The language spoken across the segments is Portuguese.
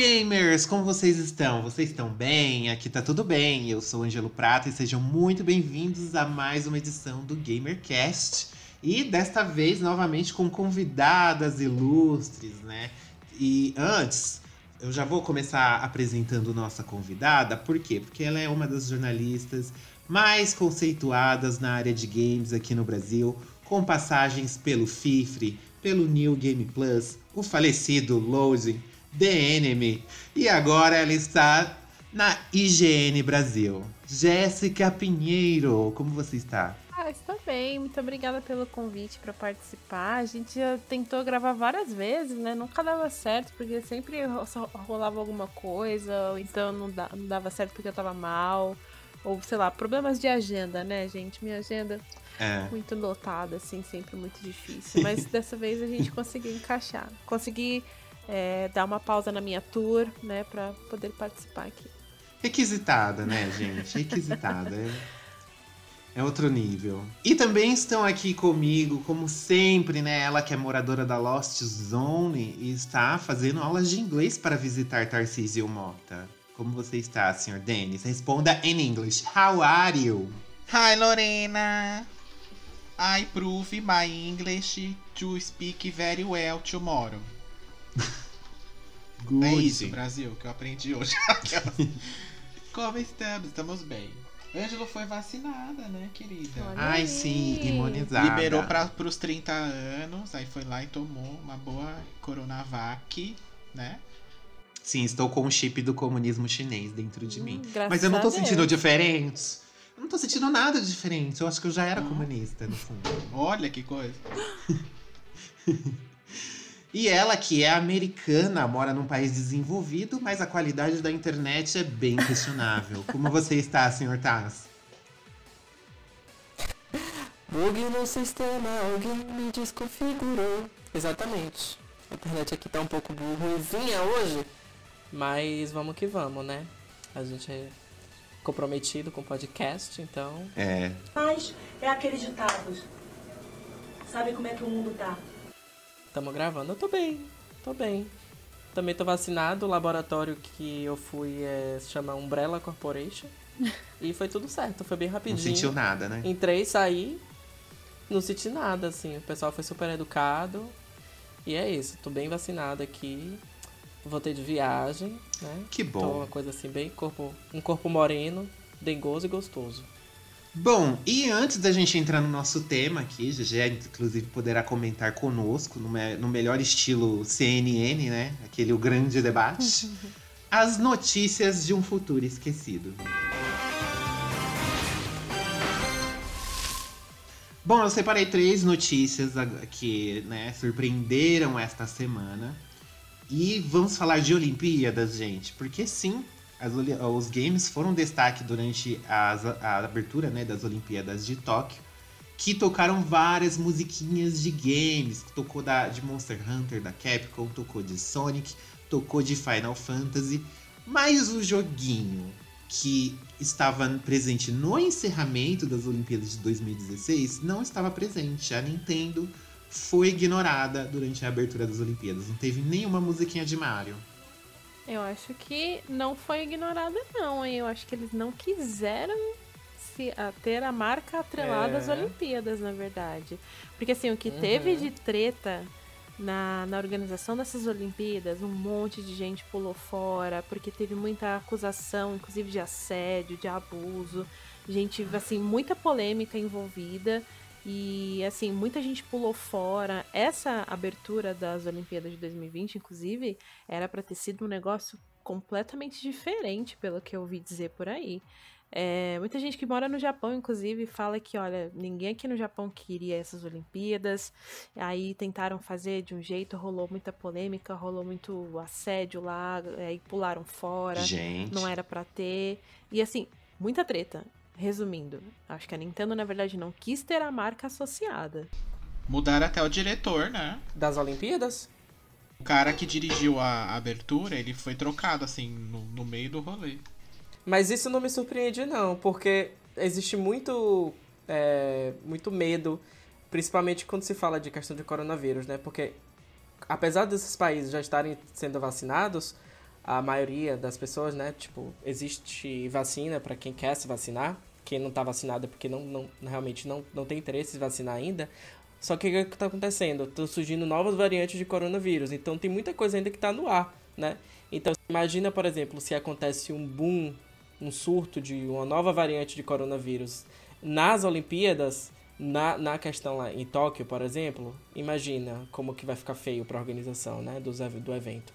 gamers, como vocês estão? Vocês estão bem? Aqui tá tudo bem. Eu sou Angelo Prata e sejam muito bem-vindos a mais uma edição do GamerCast. E desta vez novamente com convidadas ilustres, né? E antes, eu já vou começar apresentando nossa convidada, por quê? Porque ela é uma das jornalistas mais conceituadas na área de games aqui no Brasil, com passagens pelo FIFRE, pelo New Game Plus, o falecido Loading, The Enemy. E agora ela está na IGN Brasil. Jéssica Pinheiro, como você está? Ah, estou bem. Muito obrigada pelo convite para participar. A gente já tentou gravar várias vezes, né? Nunca dava certo, porque sempre rolava alguma coisa, ou então não dava certo porque eu tava mal. Ou, sei lá, problemas de agenda, né, gente? Minha agenda é. muito lotada, assim, sempre muito difícil. Mas dessa vez a gente conseguiu encaixar. Consegui é, dar uma pausa na minha tour, né, para poder participar aqui. Requisitada, né, gente? Requisitada. é, é outro nível. E também estão aqui comigo, como sempre, né? Ela que é moradora da Lost Zone e está fazendo aulas de inglês para visitar Tarcísio Mota. Como você está, Sr. Dennis? Responda em inglês. How are you? Hi, Lorena. I prove my English to speak very well tomorrow. Good. É isso, Brasil, que eu aprendi hoje. Como estamos? Estamos bem. Ângelo foi vacinada, né, querida? Olha Ai, aí. sim, imunizada. Liberou para pros 30 anos, aí foi lá e tomou uma boa Coronavac, né? Sim, estou com o chip do comunismo chinês dentro de hum, mim. Mas eu não tô sentindo diferente. Eu não tô sentindo nada diferente. Eu acho que eu já era hum. comunista, no fundo. Olha que coisa. E ela, que é americana, mora num país desenvolvido, mas a qualidade da internet é bem questionável. Como você está, senhor Taz? Bug no sistema, alguém me desconfigurou. Exatamente. A internet aqui tá um pouco ruimzinha hoje, mas vamos que vamos, né? A gente é comprometido com o podcast, então. É. Mas é aqueles ditados. Sabe como é que o mundo tá? Tamo gravando. Eu tô bem, tô bem. Também tô vacinado. O laboratório que eu fui é, se chama Umbrella Corporation. e foi tudo certo, foi bem rapidinho. Não sentiu nada, né? Entrei, saí, não senti nada, assim. O pessoal foi super educado. E é isso, tô bem vacinado aqui. Voltei de viagem, né? Que bom. Tô uma coisa assim, bem corpo, um corpo moreno, dengoso e gostoso. Bom, e antes da gente entrar no nosso tema aqui, GG inclusive poderá comentar conosco no, me no melhor estilo CNN, né? Aquele o grande debate. as notícias de um futuro esquecido. Bom, eu separei três notícias que né, surpreenderam esta semana. E vamos falar de Olimpíadas, gente. Porque sim, as, os games foram destaque durante as, a abertura né, das Olimpíadas de Tóquio, que tocaram várias musiquinhas de games. Tocou da, de Monster Hunter da Capcom, tocou de Sonic, tocou de Final Fantasy. Mas o joguinho que estava presente no encerramento das Olimpíadas de 2016 não estava presente. A Nintendo foi ignorada durante a abertura das Olimpíadas. Não teve nenhuma musiquinha de Mario. Eu acho que não foi ignorada, não, hein? Eu acho que eles não quiseram se, a, ter a marca atrelada é. às Olimpíadas, na verdade. Porque, assim, o que uhum. teve de treta na, na organização dessas Olimpíadas, um monte de gente pulou fora, porque teve muita acusação, inclusive de assédio, de abuso, gente, assim, muita polêmica envolvida. E assim, muita gente pulou fora. Essa abertura das Olimpíadas de 2020, inclusive, era para ter sido um negócio completamente diferente, pelo que eu ouvi dizer por aí. É, muita gente que mora no Japão, inclusive, fala que, olha, ninguém aqui no Japão queria essas Olimpíadas. Aí tentaram fazer de um jeito, rolou muita polêmica, rolou muito assédio lá, aí pularam fora. Gente. Não era para ter. E assim, muita treta. Resumindo, acho que a Nintendo, na verdade, não quis ter a marca associada. Mudaram até o diretor, né? Das Olimpíadas? O cara que dirigiu a abertura, ele foi trocado, assim, no, no meio do rolê. Mas isso não me surpreende, não, porque existe muito, é, muito medo, principalmente quando se fala de questão de coronavírus, né? Porque apesar desses países já estarem sendo vacinados, a maioria das pessoas, né? Tipo, existe vacina para quem quer se vacinar. Quem não tá vacinado é porque não, não, realmente não, não tem interesse em vacinar ainda. Só que o que está acontecendo? Estão surgindo novas variantes de coronavírus. Então tem muita coisa ainda que está no ar, né? Então imagina, por exemplo, se acontece um boom um surto de uma nova variante de coronavírus nas Olimpíadas, na, na questão lá em Tóquio, por exemplo, imagina como que vai ficar feio para a organização né, do, do evento.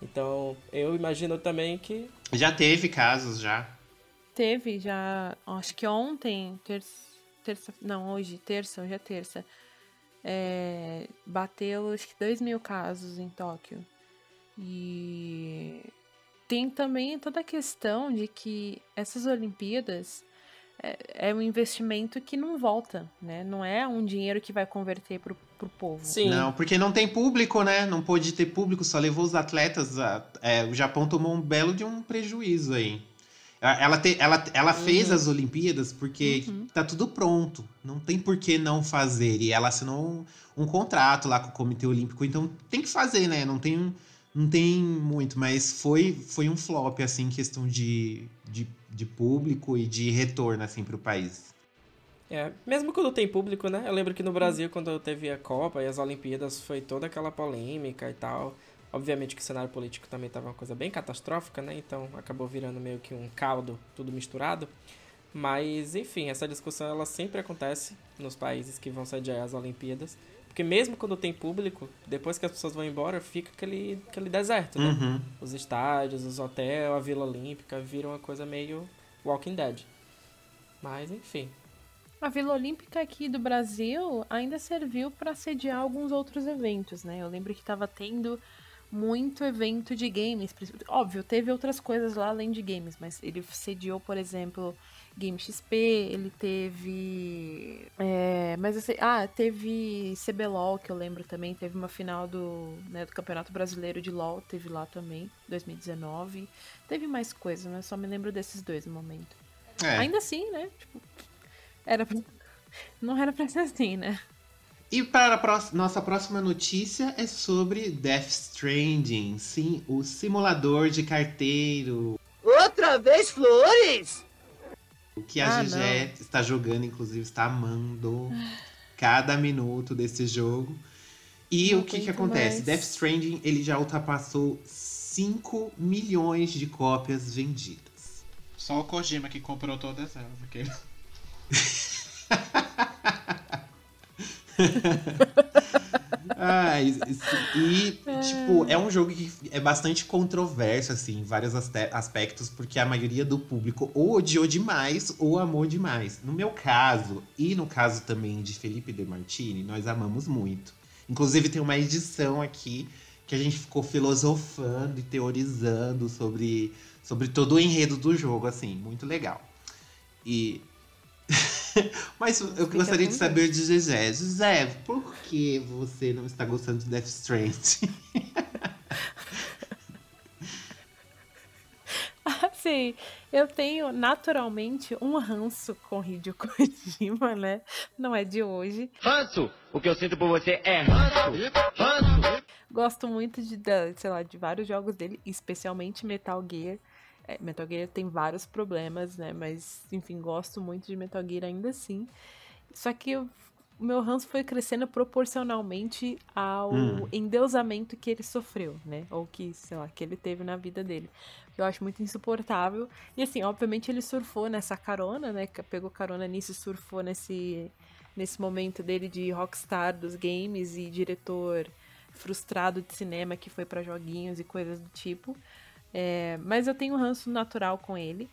Então, eu imagino também que... Já teve casos, já. Teve, já, acho que ontem, terça, terça não, hoje, terça, hoje é terça, é, bateu acho que 2 mil casos em Tóquio. E tem também toda a questão de que essas Olimpíadas é, é, um investimento que não volta, né? Não é um dinheiro que vai converter pro, pro povo. Sim. Não, porque não tem público, né? Não pôde ter público, só levou os atletas. A, é, o Japão tomou um belo de um prejuízo aí. Ela, te, ela, ela uhum. fez as Olimpíadas porque uhum. tá tudo pronto. Não tem por que não fazer. E ela assinou um, um contrato lá com o Comitê Olímpico, então tem que fazer, né? Não tem não tem muito, mas foi, foi um flop, assim, em questão de, de, de público e de retorno, assim, para o país. É, mesmo quando tem público, né? Eu lembro que no Brasil, quando teve a Copa e as Olimpíadas, foi toda aquela polêmica e tal. Obviamente que o cenário político também estava uma coisa bem catastrófica, né? Então acabou virando meio que um caldo, tudo misturado. Mas, enfim, essa discussão ela sempre acontece nos países que vão sediar as Olimpíadas. Porque mesmo quando tem público, depois que as pessoas vão embora, fica aquele, aquele deserto, né? Uhum. Os estádios, os hotéis, a Vila Olímpica viram uma coisa meio Walking Dead. Mas, enfim. A Vila Olímpica aqui do Brasil ainda serviu para sediar alguns outros eventos, né? Eu lembro que estava tendo muito evento de games. Óbvio, teve outras coisas lá além de games, mas ele sediou, por exemplo, Game XP, ele teve. É, mas assim, ah, teve CBLOL, que eu lembro também, teve uma final do, né, do Campeonato Brasileiro de LOL, teve lá também, 2019. Teve mais coisas, mas só me lembro desses dois no momento. É. Ainda assim, né? Tipo, era pra... Não era pra ser assim, né? E para a próxima, nossa próxima notícia é sobre Death Stranding. Sim, o simulador de carteiro. Outra vez flores? O que a ah, Gigé está jogando, inclusive, está amando cada minuto desse jogo. E não o que que acontece? Mais. Death Stranding, ele já ultrapassou 5 milhões de cópias vendidas. Só o Kojima que comprou todas elas. Aquele... ah, e, e, tipo, é um jogo que é bastante controverso, assim, em vários aspectos, porque a maioria do público ou odiou demais ou amou demais. No meu caso, e no caso também de Felipe De Martini, nós amamos muito. Inclusive, tem uma edição aqui que a gente ficou filosofando e teorizando sobre, sobre todo o enredo do jogo, assim, muito legal. E Mas eu gostaria de saber de Zezé. Zezé, por que você não está gostando de Death Stranding? Assim, eu tenho naturalmente um ranço com Hideo Kojima, né? Não é de hoje. Ranço! O que eu sinto por você é ranço! Ranço! Gosto muito de, sei lá, de vários jogos dele, especialmente Metal Gear. É, Metal Gear tem vários problemas, né? Mas, enfim, gosto muito de Metal Gear ainda assim. Só que o meu ranço foi crescendo proporcionalmente ao hum. endeusamento que ele sofreu, né? Ou que, sei lá, que ele teve na vida dele. Eu acho muito insuportável. E assim, obviamente ele surfou nessa carona, né? Pegou carona nisso e surfou nesse, nesse momento dele de rockstar dos games e diretor frustrado de cinema que foi para joguinhos e coisas do tipo. É, mas eu tenho um ranço natural com ele.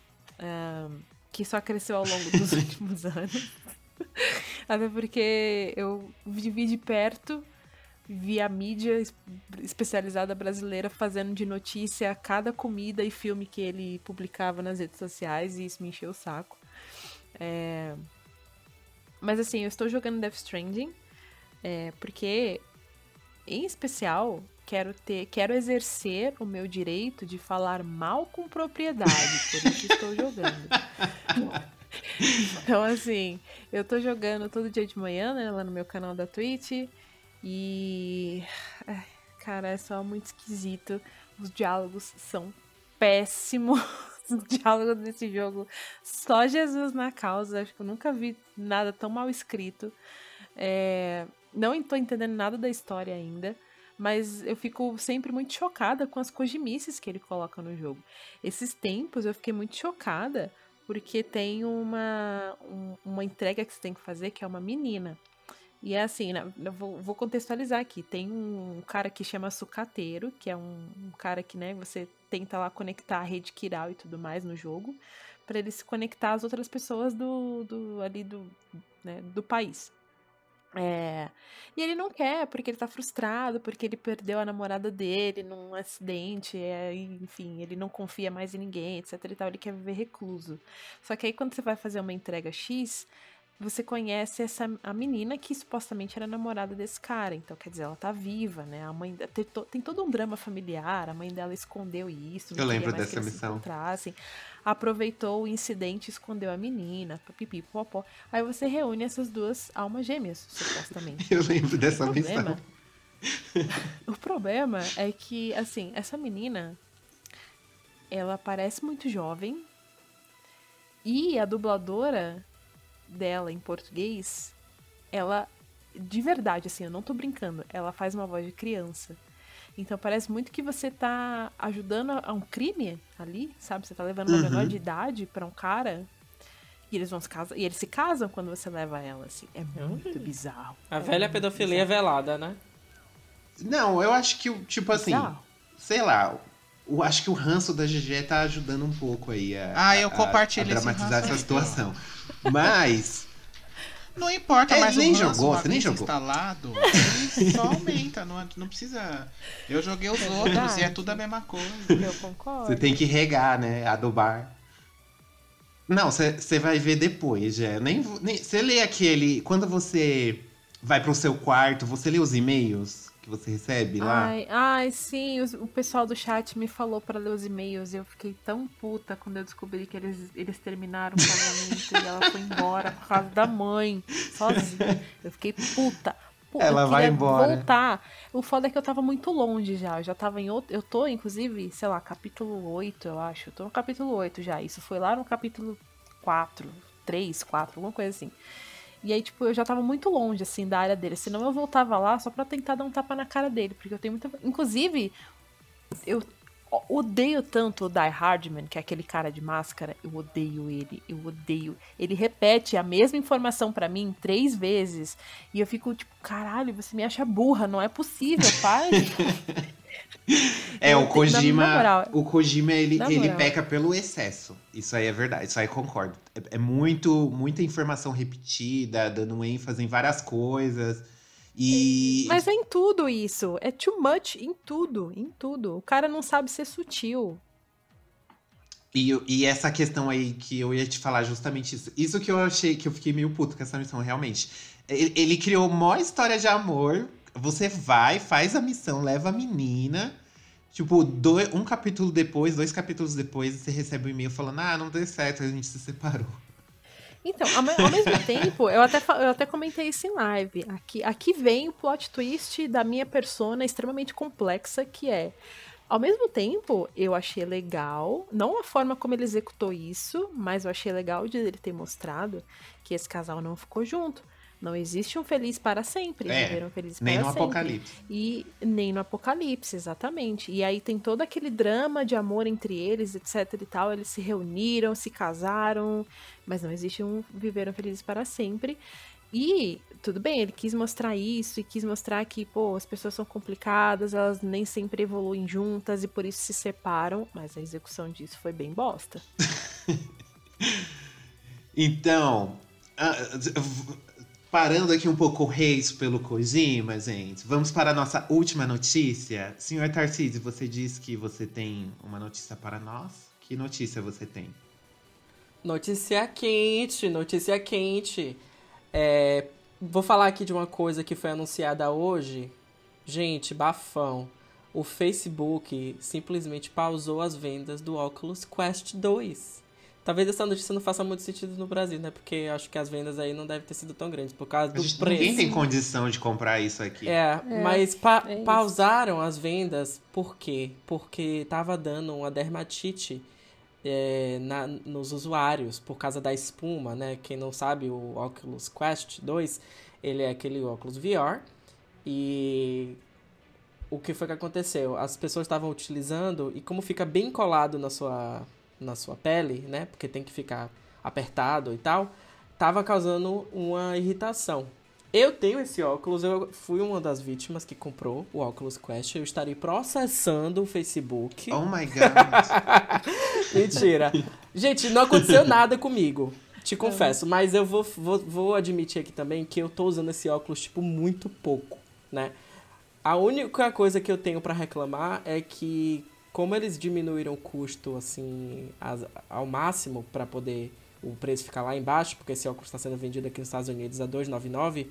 que só cresceu ao longo dos últimos anos. Até porque eu vivi de perto, vi a mídia es- especializada brasileira fazendo de notícia cada comida e filme que ele publicava nas redes sociais, e isso me encheu o saco. É, Mas assim, eu estou jogando Death Stranding, é, porque, em especial, quero ter, quero exercer o meu direito de falar mal com propriedade, por isso estou jogando. Então, assim, eu tô jogando todo dia de manhã, né, lá no meu canal da Twitch. E. Cara, é só muito esquisito. Os diálogos são péssimos. Os diálogos desse jogo. Só Jesus na causa. Acho que eu nunca vi nada tão mal escrito. É, Não tô entendendo nada da história ainda. Mas eu fico sempre muito chocada com as cojimices que ele coloca no jogo. Esses tempos eu fiquei muito chocada porque tem uma, um- uma entrega que você tem que fazer que é uma menina. E é assim, né, vou, vou contextualizar aqui. Tem um cara que chama sucateiro, que é um, um cara que, né, você tenta lá conectar a rede Kiral e tudo mais no jogo, para ele se conectar às outras pessoas do, do ali do, né, do país. É, e ele não quer, porque ele tá frustrado, porque ele perdeu a namorada dele num acidente, é, enfim, ele não confia mais em ninguém, etc e tal, ele quer viver recluso. Só que aí quando você vai fazer uma entrega X, você conhece essa a menina que supostamente era namorada desse cara. Então, quer dizer, ela tá viva, né? A mãe tem, to- tem todo um drama familiar, a mãe dela escondeu isso, não Eu lembro mais dessa que eles se missão. encontrassem. Aproveitou o incidente e escondeu a menina, pipi, popó. Aí você reúne essas duas almas gêmeas, supostamente. Eu lembro dessa O missão. problema, o problema é que, assim, essa menina, ela parece muito jovem e a dubladora dela em português, ela, de verdade, assim, eu não tô brincando, ela faz uma voz de criança. Então parece muito que você tá ajudando a um crime ali, sabe? Você tá levando uma Uhum. menor de idade pra um cara e eles vão se casar. E eles se casam quando você leva ela, assim. É muito bizarro. A É velha pedofilia bizarro. velada, né? Não, eu acho que, o- tipo assim, Bizarro. sei lá, eu acho que o ranço da GG tá ajudando um pouco aí a, Ah, eu a- compartilho a esse dramatizar ranço essa aí, situação. Mas, Não importa, É, mas nem o ranço, jogou, uma nem jogou. instalado, ele só aumenta, não, não precisa... Eu joguei os É outros e é tudo a mesma coisa. Eu concordo. você tem que regar, né? Adubar. Não, você vai ver depois, já. Nem, você lê aquele. Quando você vai pro seu quarto, você lê os e-mails que você recebe lá? Ai, ai, sim, os- o pessoal do chat me falou pra ler os e-mails e eu fiquei tão puta quando eu descobri que eles, eles terminaram o casamento e ela foi embora por causa da mãe, sozinha. Eu fiquei puta. Pu- Ela eu vai embora. voltar. O foda é que eu tava muito longe já. Eu já tava em outro. Eu tô, inclusive, sei lá, capítulo 8, eu acho. Eu tô no capítulo 8 já. Isso foi lá no capítulo 4, 3, 4, alguma coisa assim. E aí, tipo, eu já tava muito longe, assim, da área dele. Senão eu voltava lá só pra tentar dar um tapa na cara dele. Porque eu tenho muita. Inclusive, eu odeio tanto o Die Hardman, que é aquele cara de máscara. Eu odeio ele. Eu odeio. Ele repete a mesma informação pra mim três vezes. E eu fico, tipo, caralho, você me acha burra. Não é possível, pai. É, Eu o Kojima. o Kojima, ele, ele peca pelo excesso. Isso aí é verdade, isso aí concordo. É, é muito, muita informação repetida, dando ênfase em várias coisas. E. Mas é em tudo isso. É too much em tudo. Em tudo. O cara não sabe ser sutil. E, e essa questão aí que eu ia te falar justamente isso. Isso que eu achei que eu fiquei meio puto com essa missão, realmente. Ele, ele criou uma história de amor. Você vai, faz a missão, leva a menina. Tipo, dois, um capítulo depois, dois capítulos depois, você recebe um e-mail falando: Ah, não deu certo, a gente se separou. Então, ao, me- ao mesmo tempo, eu até, eu até comentei isso em live. Aqui, aqui vem o plot twist da minha persona extremamente complexa, que é. Ao mesmo tempo, eu achei legal, não a forma como ele executou isso, mas eu achei legal de ele ter mostrado que esse casal não ficou junto. Não existe um feliz para sempre. É, viveram felizes Nem para no sempre. apocalipse. E nem no Apocalipse, exatamente. E aí tem todo aquele drama de amor entre eles, etc e tal. Eles se reuniram, se casaram, mas não existe um viveram felizes para sempre. E tudo bem, ele quis mostrar isso e quis mostrar que, pô, as pessoas são complicadas, elas nem sempre evoluem juntas e por isso se separam, mas a execução disso foi bem bosta. Então, ah, parando aqui um pouco o reis pelo Kojima, gente, vamos para a nossa última notícia. Senhor Tarcísio, você disse que você tem uma notícia para nós? Que notícia você tem? Notícia quente, notícia quente. É, vou falar aqui de uma coisa que foi anunciada hoje. Gente, bafão. O Facebook simplesmente pausou as vendas do Oculus Quest 2. Talvez essa notícia não faça muito sentido no Brasil, né? Porque acho que as vendas aí não devem ter sido tão grandes por causa do gente, preço. ninguém tem condição de comprar isso aqui. É, É, mas pa- é pausaram as vendas por quê? Porque tava dando uma dermatite é, na- nos usuários por causa da espuma, né? Quem não sabe, o Oculus Quest 2, ele é aquele óculos VR e o que foi que aconteceu? As pessoas estavam utilizando e como fica bem colado na sua, na sua pele, né? Porque tem que ficar apertado e tal, tava causando uma irritação. Eu tenho esse óculos, eu fui uma das vítimas que comprou o Oculus Quest. Eu estarei processando o Facebook. Oh my god. Mentira. Gente, não aconteceu nada comigo. Te confesso. Mas eu vou, vou, vou admitir aqui também que eu tô usando esse óculos, tipo, muito pouco, né? A única coisa que eu tenho pra reclamar é que, como eles diminuíram o custo, assim, as- ao máximo pra poder o preço ficar lá embaixo, porque esse óculos está sendo vendido aqui nos Estados Unidos a R$ 299,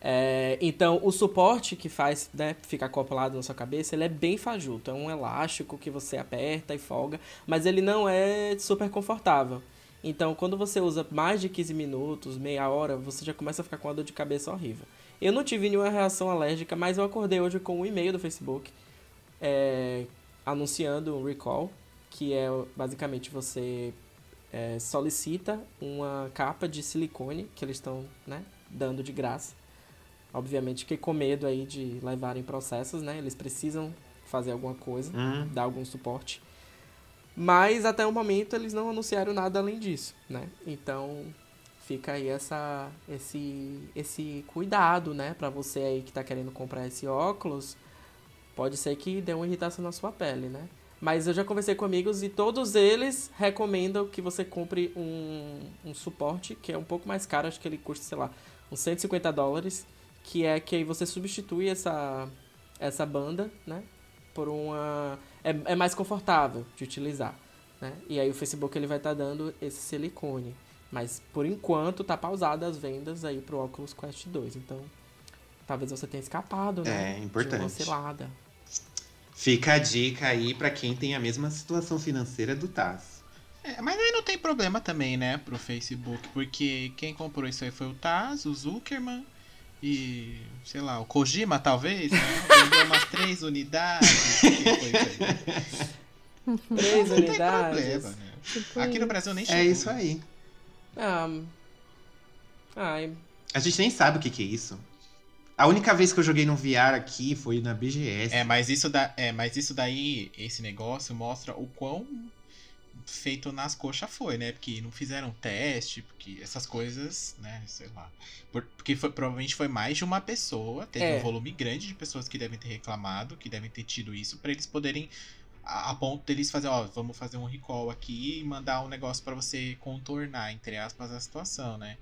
é, então, o suporte que faz né, ficar acoplado na sua cabeça, ele é bem fajuto. É um elástico que você aperta e folga, mas ele não é super confortável. Então, quando você usa mais de 15 minutos, meia hora, você já começa a ficar com uma dor de cabeça horrível. Eu não tive nenhuma reação alérgica, mas eu acordei hoje com um e-mail do Facebook é, anunciando um recall, que é basicamente você é, solicita uma capa de silicone que eles estão né, dando de graça. Obviamente que com medo aí de levarem processos, né? Eles precisam fazer alguma coisa, Hum. dar algum suporte. Mas até o momento eles não anunciaram nada além disso, né? Então fica aí essa, esse, esse cuidado, né? Pra você aí que tá querendo comprar esse óculos, pode ser que dê uma irritação na sua pele, né? Mas eu já conversei com amigos e todos eles recomendam que você compre um, um suporte que é um pouco mais caro, acho que ele custa, sei lá, uns 150 dólares, que é que aí você substitui essa, essa banda, né? Por uma. É, é mais confortável de utilizar. Né? E aí o Facebook ele vai estar dando esse silicone. Mas por enquanto tá pausada as vendas aí pro Oculus Quest 2. Então, talvez você tenha escapado, né? É, De uma importante. Fica a dica aí pra quem tem a mesma situação financeira do Taz. É, mas aí não tem problema também, né, pro Facebook, porque quem comprou isso aí foi o Taz, o Zuckerman e, sei lá, o Kojima, talvez, né? Vendeu umas três unidades. Três Não tem unidades. problema, né? Tipo Aqui no. Brasil nem chegou. É isso aí. Ah, ai, A gente nem sabe o que, que é isso. A única vez que eu joguei no VR aqui foi na BGS. É, mas isso, da, é, mas isso daí, esse negócio mostra o quão feito nas coxas foi, né? Porque não fizeram teste, porque essas coisas, né? Sei lá. Por- porque foi- provavelmente foi mais de uma pessoa, teve É. um volume grande de pessoas que devem ter reclamado, que devem ter tido isso, pra eles poderem, a, a ponto deles fazer, ó, vamos fazer um recall aqui e mandar um negócio pra você contornar, entre aspas, a situação, né?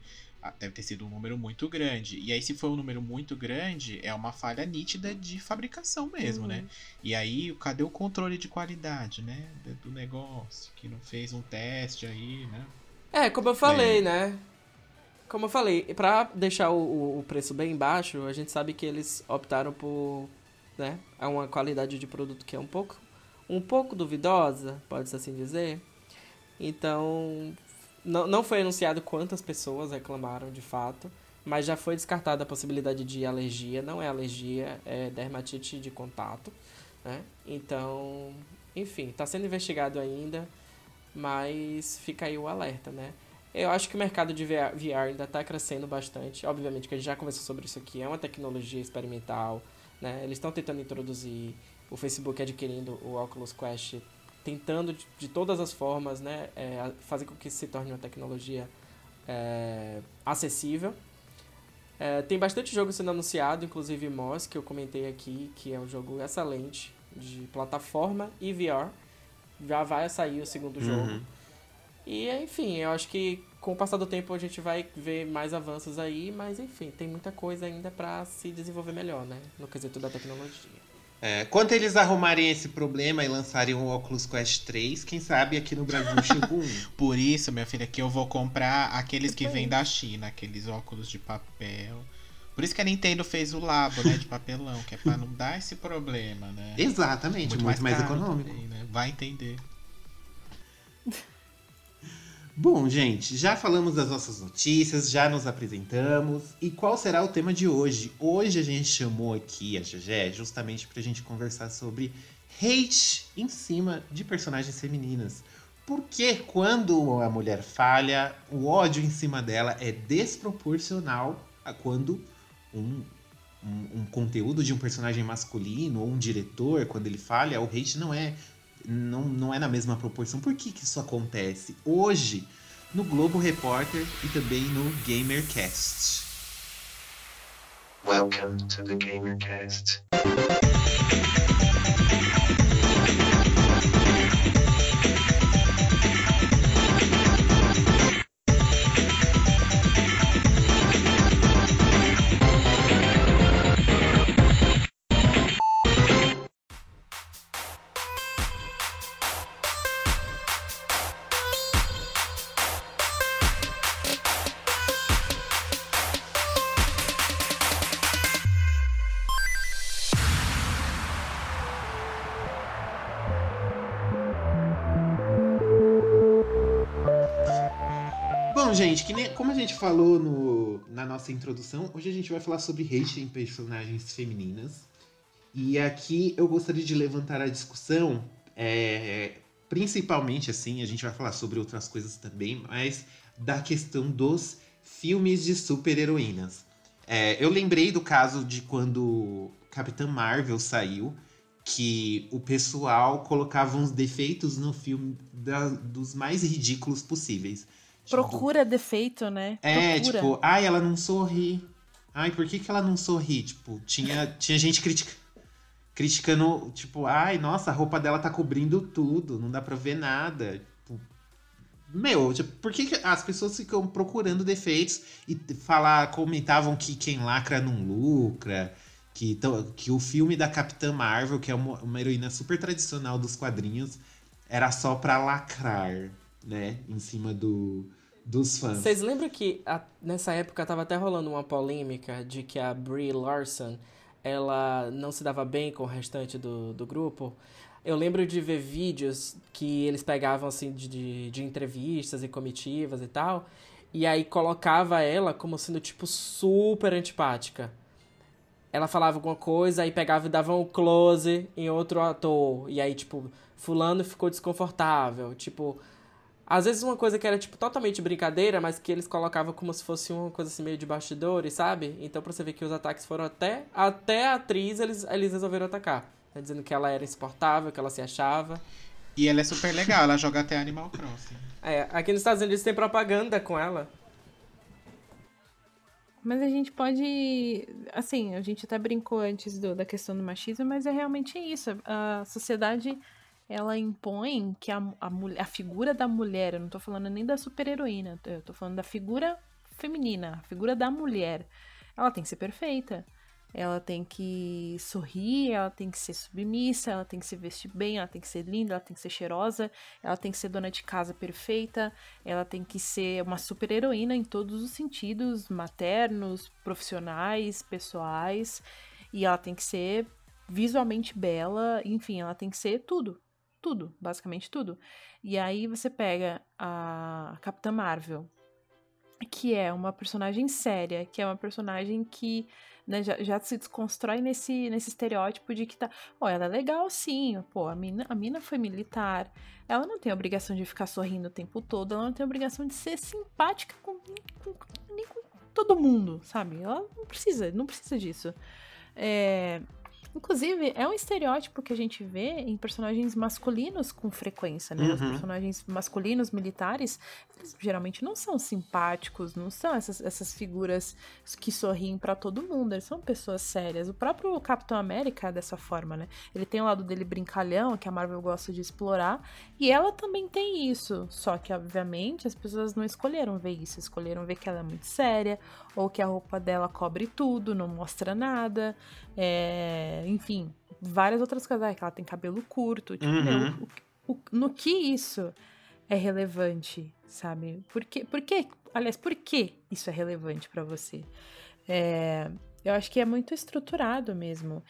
Deve ter sido um número muito grande. E aí, se for um número muito grande, é uma falha nítida de fabricação mesmo, né? E aí, cadê o controle de qualidade, né? Do negócio, que não fez um teste aí, né? É, como eu falei, né? Como eu falei, pra deixar o, o- preço bem baixo, a gente sabe que eles optaram por, né, a uma qualidade de produto que é um pouco, um pouco duvidosa, pode-se assim dizer. Então, não, não foi anunciado quantas pessoas reclamaram de fato, mas já foi descartada a possibilidade de alergia. Não é alergia, é dermatite de contato, né? Então, enfim, tá sendo investigado ainda, mas fica aí o alerta, né? Eu acho que o mercado de VR ainda está crescendo bastante. Obviamente que a gente já conversou sobre isso aqui, é uma tecnologia experimental, né? Eles estão tentando introduzir o Facebook adquirindo o Oculus Quest, tentando de, de todas as formas, né, é, fazer com que se torne uma tecnologia é, acessível. É, tem bastante jogo sendo anunciado, inclusive Moss, que eu comentei aqui, que é um jogo excelente de plataforma e VR. Já vai sair o segundo jogo. Uhum. E enfim, eu acho que com o passar do tempo a gente vai ver mais avanços aí, mas enfim, tem muita coisa ainda para se desenvolver melhor, né? No quesito da tecnologia. É, quando eles arrumarem esse problema e lançarem o Oculus Quest 3, quem sabe aqui no Brasil chega um. Por isso, minha filha, que eu vou comprar aqueles que vêm da China, aqueles óculos de papel. Por isso que a Nintendo fez o Labo, né, de papelão, que é pra não dar esse problema, né? Exatamente, muito, muito mais, caro econômico. também, né? Vai entender. Bom, gente, já falamos das nossas notícias, já nos apresentamos. E qual será o tema de hoje? Hoje a gente chamou aqui a Gegé justamente pra gente conversar sobre hate em cima de personagens femininas. Porque quando a mulher falha, o ódio em cima dela é desproporcional a quando um, um, um conteúdo de um personagem masculino ou um diretor, quando ele falha, o hate não é não, não é na mesma proporção. Por que, que isso acontece? Hoje, no Globo Repórter e também no GamerCast. Welcome to the GamerCast. Falou no- na nossa introdução, hoje a gente vai falar sobre hate em personagens femininas. E aqui eu gostaria de levantar a discussão, é, principalmente assim, a gente vai falar sobre outras coisas também, mas da questão dos filmes de super-heroínas. É, eu lembrei do caso de quando Capitã Marvel saiu, que o pessoal colocava uns defeitos no filme da- dos mais ridículos possíveis. Tipo, Procura defeito, né? é, Procura. tipo, ai, ela não sorri. Ai, por que, que ela não sorri? Tipo, tinha, tinha gente critica, criticando, tipo, ai, nossa, a roupa dela tá cobrindo tudo, não dá pra ver nada. Tipo, meu, tipo, por que, que as pessoas ficam procurando defeitos e falar, comentavam que quem lacra não lucra, que, que o filme da Capitã Marvel, que é uma, uma heroína super tradicional dos quadrinhos, era só pra lacrar, né? Em cima do, dos fãs. Vocês lembram que a- nessa época tava até rolando uma polêmica de que a Brie Larson ela não se dava bem com o restante do, do grupo? Eu lembro de ver vídeos que eles pegavam assim de, de, de entrevistas e comitivas e tal, e aí colocava ela como sendo tipo super antipática. Ela falava alguma coisa, aí pegava e dava um close em outro ator, e aí tipo, fulano ficou desconfortável, tipo, às vezes uma coisa que era, tipo, totalmente brincadeira, mas que eles colocavam como se fosse uma coisa assim meio de bastidores, sabe? Então pra você ver que os ataques foram até, até a atriz, eles, eles resolveram atacar. Né? Dizendo que ela era insuportável, que ela se achava. E ela é super legal, ela joga até Animal Crossing. É, aqui nos Estados Unidos tem propaganda com ela. Mas a gente pode. Assim, a gente até brincou antes do- da questão do machismo, mas é realmente isso. A sociedade ela impõe que a, a, a figura da mulher, eu não tô falando nem da super-heroína, eu tô falando da figura feminina, a figura da mulher, ela tem que ser perfeita. Ela tem que sorrir, ela tem que ser submissa, ela tem que se vestir bem, ela tem que ser linda, ela tem que ser cheirosa, ela tem que ser dona de casa perfeita, ela tem que ser uma super heroína em todos os sentidos, maternos, profissionais, pessoais, e ela tem que ser visualmente bela, enfim, ela tem que ser tudo, tudo, basicamente tudo. E aí você pega a Capitã Marvel, que é uma personagem séria, que é uma personagem que né, já, já se desconstrói nesse, nesse estereótipo de que tá. Ó, ela é legal sim, pô, a mina, a mina foi militar. Ela não tem obrigação de ficar sorrindo o tempo todo, ela não tem obrigação de ser simpática com, com, com, nem com todo mundo, sabe? Ela não precisa, não precisa disso. É, Inclusive, é um estereótipo que a gente vê em personagens masculinos com frequência, né? Os Uhum. personagens masculinos militares, eles geralmente não são simpáticos, não são essas, essas figuras que sorriem pra todo mundo, eles são pessoas sérias. O próprio Capitão América é dessa forma, né? Ele tem o lado dele brincalhão, que a Marvel gosta de explorar, e ela também tem isso. Só que, obviamente, as pessoas não escolheram ver isso, escolheram ver que ela é muito séria, ou que a roupa dela cobre tudo, não mostra nada. É, enfim, várias outras coisas. Ah, que ela tem cabelo curto. Tipo, Uhum. o- o- no que isso é relevante, sabe? Por que, por que aliás, por que isso é relevante pra você? É, eu acho que é muito estruturado mesmo.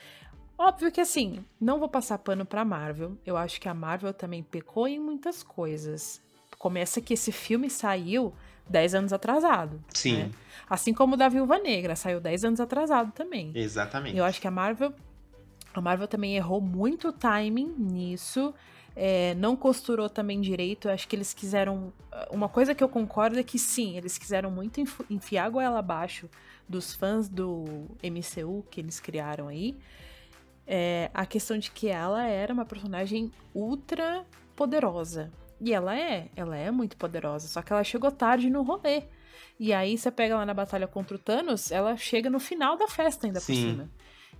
Óbvio que assim, não vou passar pano pra Marvel. Eu acho que a Marvel também pecou em muitas coisas. Começa que esse filme saiu 10 anos atrasado. Sim, né? Assim como o da Viúva Negra, saiu 10 anos atrasado também. exatamente. Eu acho que a Marvel. A Marvel também errou muito o timing nisso. é, não costurou também direito. Eu acho que eles quiseram. Uma coisa que eu concordo é que sim, eles quiseram muito enf- enfiar a goela abaixo dos fãs do MCU que eles criaram aí. É, a questão de que ela era uma personagem ultra poderosa. E ela é, ela é muito poderosa, só que ela chegou tarde no rolê. E aí você pega lá na batalha contra o Thanos, ela chega no final da festa ainda por Sim. cima.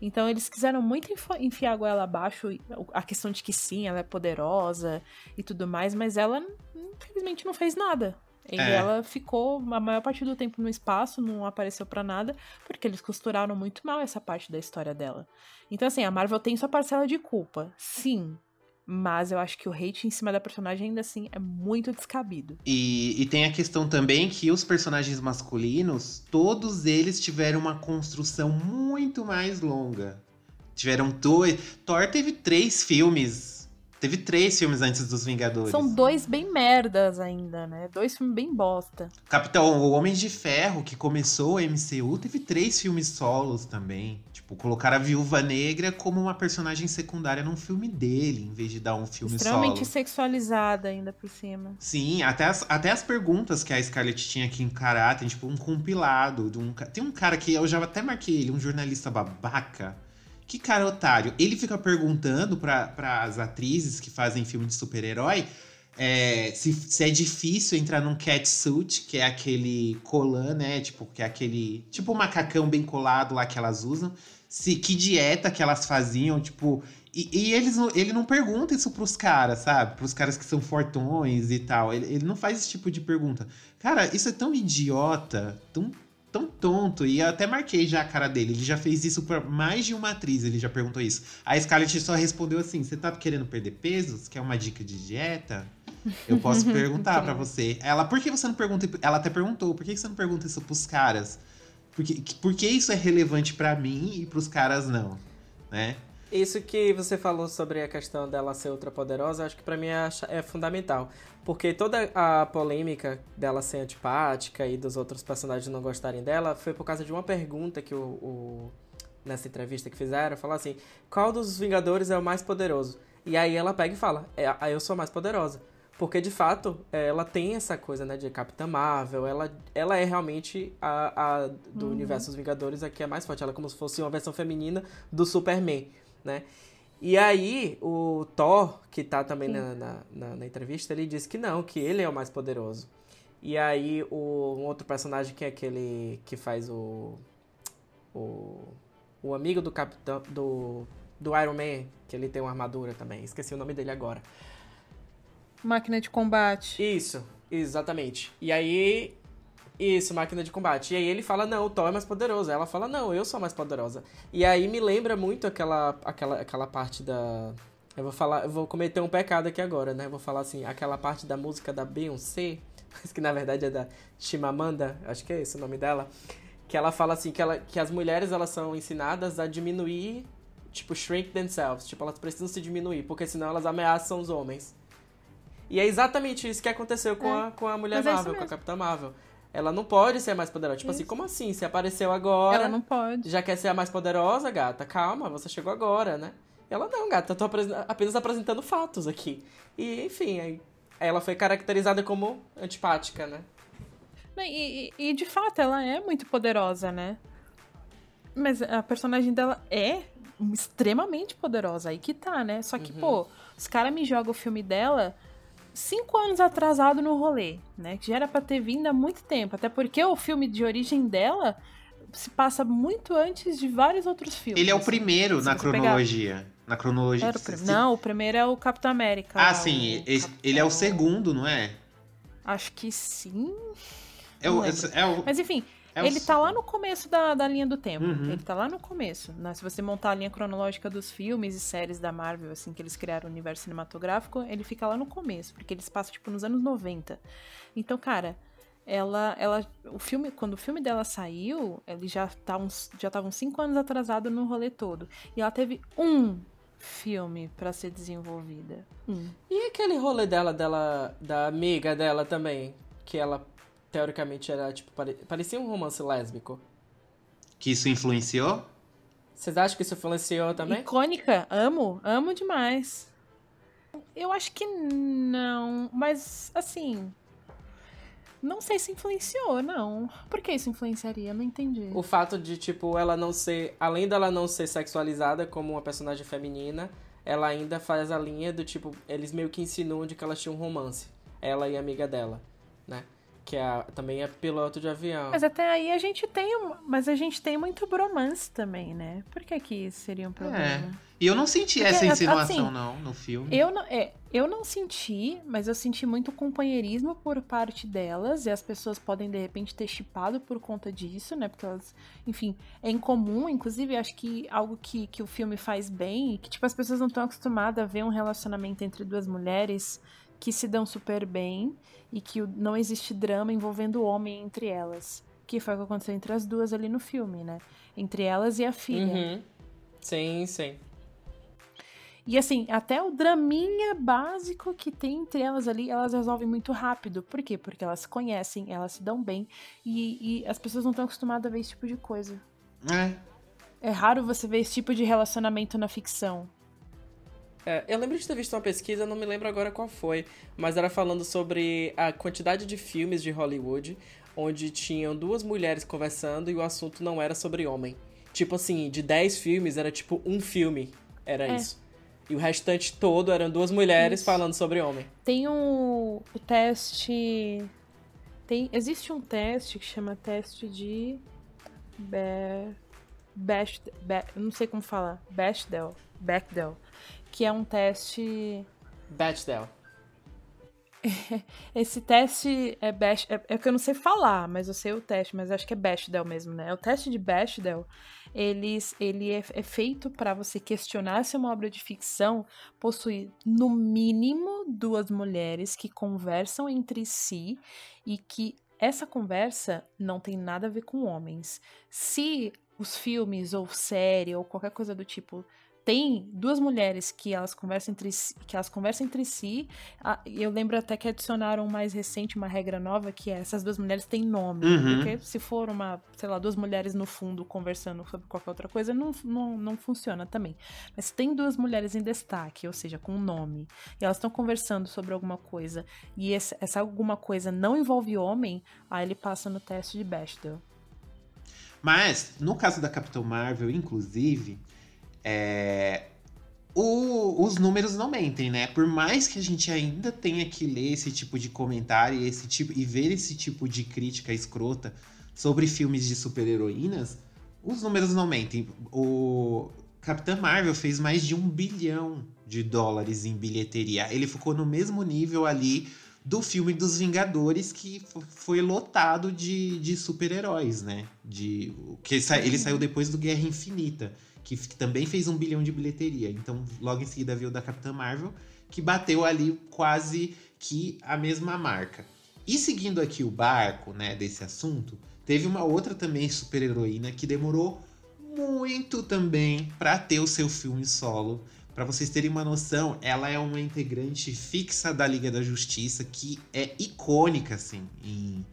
Então eles quiseram muito enf- enfiar a goela abaixo, a questão de que sim, ela é poderosa e tudo mais, mas ela infelizmente não fez nada. E É. ela ficou a maior parte do tempo no espaço, não apareceu pra nada, porque eles costuraram muito mal essa parte da história dela. Então assim, a Marvel tem sua parcela de culpa, sim. Mas eu acho que o hate em cima da personagem ainda assim é muito descabido. E, e tem a questão também que os personagens masculinos, todos eles tiveram uma construção muito mais longa. Tiveram dois. Thor teve três filmes. Teve três filmes antes dos Vingadores. São dois bem merdas ainda, né? Dois filmes bem bosta. Capitão, o Homem de Ferro, que começou a MCU, teve três filmes solos também. Tipo, colocaram a Viúva Negra como uma personagem secundária num filme dele, em vez de dar um filme Extremamente solo. sexualizada ainda por cima. Sim, até as, até as perguntas que a Scarlett tinha que encarar, tem tipo um compilado. De um, tem um cara que eu já até marquei ele, um jornalista babaca. Que cara otário. Ele fica perguntando para as atrizes que fazem filme de super-herói é, se, se é difícil entrar num catsuit, que é aquele colã, né? Tipo, que é aquele. Tipo um macacão bem colado lá que elas usam. Se, que dieta que elas faziam, tipo. E, e eles, ele não pergunta isso pros caras, sabe? Pros caras que são fortões e tal. Ele, ele não faz esse tipo de pergunta. Cara, isso é tão idiota, tão, tão tonto. E eu até marquei já a cara dele. Ele já fez isso pra mais de uma atriz, ele já perguntou isso. A Scarlett só respondeu assim: Você tá querendo perder peso? Você quer uma dica de dieta? Eu posso perguntar pra você. Ela, por que você não pergunta? Ela até perguntou: Por que você não pergunta isso pros caras? Porque, por que isso é relevante pra mim e pros caras não? Né? Isso que você falou sobre a questão dela ser ultra poderosa, acho que pra mim é, é fundamental. Porque toda a polêmica dela ser antipática e dos outros personagens não gostarem dela foi por causa de uma pergunta que o, o- nessa entrevista que fizeram, falar assim, qual dos Vingadores é o mais poderoso? E aí ela pega e fala, é, eu sou a mais poderosa. Porque, de fato, ela tem essa coisa, né, de Capitã Marvel, ela, ela é realmente a, a do universo dos Vingadores a que é mais forte. Ela é como se fosse uma versão feminina do Superman, né? E aí, o Thor, que tá também na, na, na- entrevista, ele diz que não, que ele é o mais poderoso. E aí, o um outro personagem que é aquele que faz o... O, o amigo do Capitão... Do, do Iron Man, que ele tem uma armadura também. Esqueci o nome dele agora. Máquina de combate. Isso, exatamente. E aí. Isso, máquina de combate. E aí ele fala, não, o Thor é mais poderoso. Ela fala, não, eu sou mais poderosa. E aí me lembra muito aquela, aquela, aquela parte da. Eu vou falar, eu vou cometer um pecado aqui agora, né? Eu vou falar assim, aquela parte da música da Beyoncé, mas que na verdade é da Chimamanda, acho que é esse o nome dela. Que ela fala assim, que, ela, que as mulheres elas são ensinadas a diminuir, tipo, shrink themselves. Tipo, elas precisam se diminuir, porque senão elas ameaçam os homens. E é exatamente isso que aconteceu com, É. a, com a Mulher Mas é Marvel, com a. Capitã Marvel. Ela não pode ser mais poderosa. Tipo assim, como assim? Você apareceu agora, Ela não pode. já quer ser a mais poderosa, gata? Calma, você chegou agora, né? Ela não, gata, eu tô apenas apresentando fatos aqui. E, enfim, aí ela foi caracterizada como antipática, né? E, e- e, de fato, ela é muito poderosa, né? Mas a personagem dela é extremamente poderosa. Aí que tá, né? Só que, Uhum. pô, os caras me jogam o filme dela cinco anos atrasado no rolê, né? Que já era pra ter vindo há muito tempo. Até porque o filme de origem dela se passa muito antes de vários outros filmes. Ele é o primeiro Se na você pegar- cronologia. Na cronologia. Era o prim- Não, o primeiro é o Capitão América. Ah, sim. Cap- ele é o segundo, não é? Acho que sim. É o, é o, Mas enfim, é ele tá lá no começo da, da linha do tempo. Uhum. Ele tá lá no começo. né? Se você montar a linha cronológica dos filmes e séries da Marvel, assim, que eles criaram o universo cinematográfico, ele fica lá no começo, porque eles passam, tipo, nos anos 90. Então, cara, ela. ela o filme, quando o filme dela saiu, ele já tá uns, já tava uns 5 anos atrasado no rolê todo. E ela teve um filme pra ser desenvolvida. Um. E aquele rolê dela, dela, da amiga dela também, que ela teoricamente era, tipo, pare- parecia um romance lésbico. que isso influenciou? Vocês acham que isso influenciou também? Icônica, amo, amo demais. Eu acho que não, mas assim. Não sei se influenciou, não. Por que isso influenciaria? Não entendi. O fato de, tipo, ela não ser. Além dela não ser sexualizada como uma personagem feminina, ela ainda faz a linha do tipo. Eles meio que insinuam de que elas tinham um romance. Ela e a amiga dela, né? Que é também é piloto de avião. Mas até aí a gente tem. um- Mas a gente tem muito bromance também, né? Por que que isso seria um problema? E eu não senti Porque, essa assim, insinuação, não, no filme. Eu não, é, eu não senti, mas eu senti muito companheirismo por parte delas, e as pessoas podem de repente ter chipado por conta disso, né? Porque elas, enfim, é incomum, inclusive acho que algo que, que o filme faz bem, e que tipo as pessoas não estão acostumadas a ver um relacionamento entre duas mulheres que se dão super bem e que não existe drama envolvendo o homem entre elas. Que foi o que aconteceu entre as duas ali no filme, né? Entre elas e a filha. Uhum. Sim, sim. E assim, até o draminha básico que tem entre elas ali, elas resolvem muito rápido. Por quê? Porque elas se conhecem, elas se dão bem. E, e as pessoas não estão acostumadas a ver esse tipo de coisa. É. É raro você ver esse tipo de relacionamento na ficção. É, eu lembro de ter visto uma pesquisa, não me lembro agora qual foi, mas era falando sobre a quantidade de filmes de Hollywood onde tinham duas mulheres conversando e o assunto não era sobre homem. Tipo assim, de 10 filmes era tipo um filme, era É. isso. E o restante todo eram duas mulheres Isso. falando sobre homem. Tem o, o teste. Tem, existe um teste que chama teste de. Be, Best, Be- não sei como falar. Bechdel. Bechdel. Que é um teste. Bechdel. Esse teste é Bechdel. É, é que eu não sei falar, mas eu sei o teste, mas acho que é Bechdel mesmo, né? O teste de Bechdel, eles, ele é, é feito para você questionar se uma obra de ficção possui, no mínimo, duas mulheres que conversam entre si e que essa conversa não tem nada a ver com homens. Se os filmes ou série ou qualquer coisa do tipo tem duas mulheres que elas conversam entre si, que elas conversam entre si. Eu lembro até que adicionaram mais recente uma regra nova que é essas duas mulheres têm nome. Uhum. Porque se for uma, sei lá, duas mulheres no fundo conversando sobre qualquer outra coisa, não, não, não funciona também. Mas se tem duas mulheres em destaque, ou seja, com nome, e elas estão conversando sobre alguma coisa, e esse- essa alguma coisa não envolve homem, aí ele passa no teste de Bechdel. Mas, no caso da Capitão Marvel, inclusive, é, o- os números não mentem, né? Por mais que a gente ainda tenha que ler esse tipo de comentário e, esse tipo, e ver esse tipo de crítica escrota sobre filmes de super-heroínas, os números não mentem. O Capitã Marvel fez mais de um bilhão de dólares em bilheteria. Ele ficou no mesmo nível ali do filme dos Vingadores, que fo- foi lotado de, de super-heróis, né? De, que sa- ele saiu depois do Guerra Infinita, que, também fez um bilhão de bilheteria. Então, logo em seguida veio o da Capitã Marvel, que bateu ali quase que a mesma marca. E seguindo aqui o barco, né, desse assunto, teve uma outra também super-heroína que demorou muito também para ter o seu filme solo. Para vocês terem uma noção, ela é uma integrante fixa da Liga da Justiça que é icônica assim em,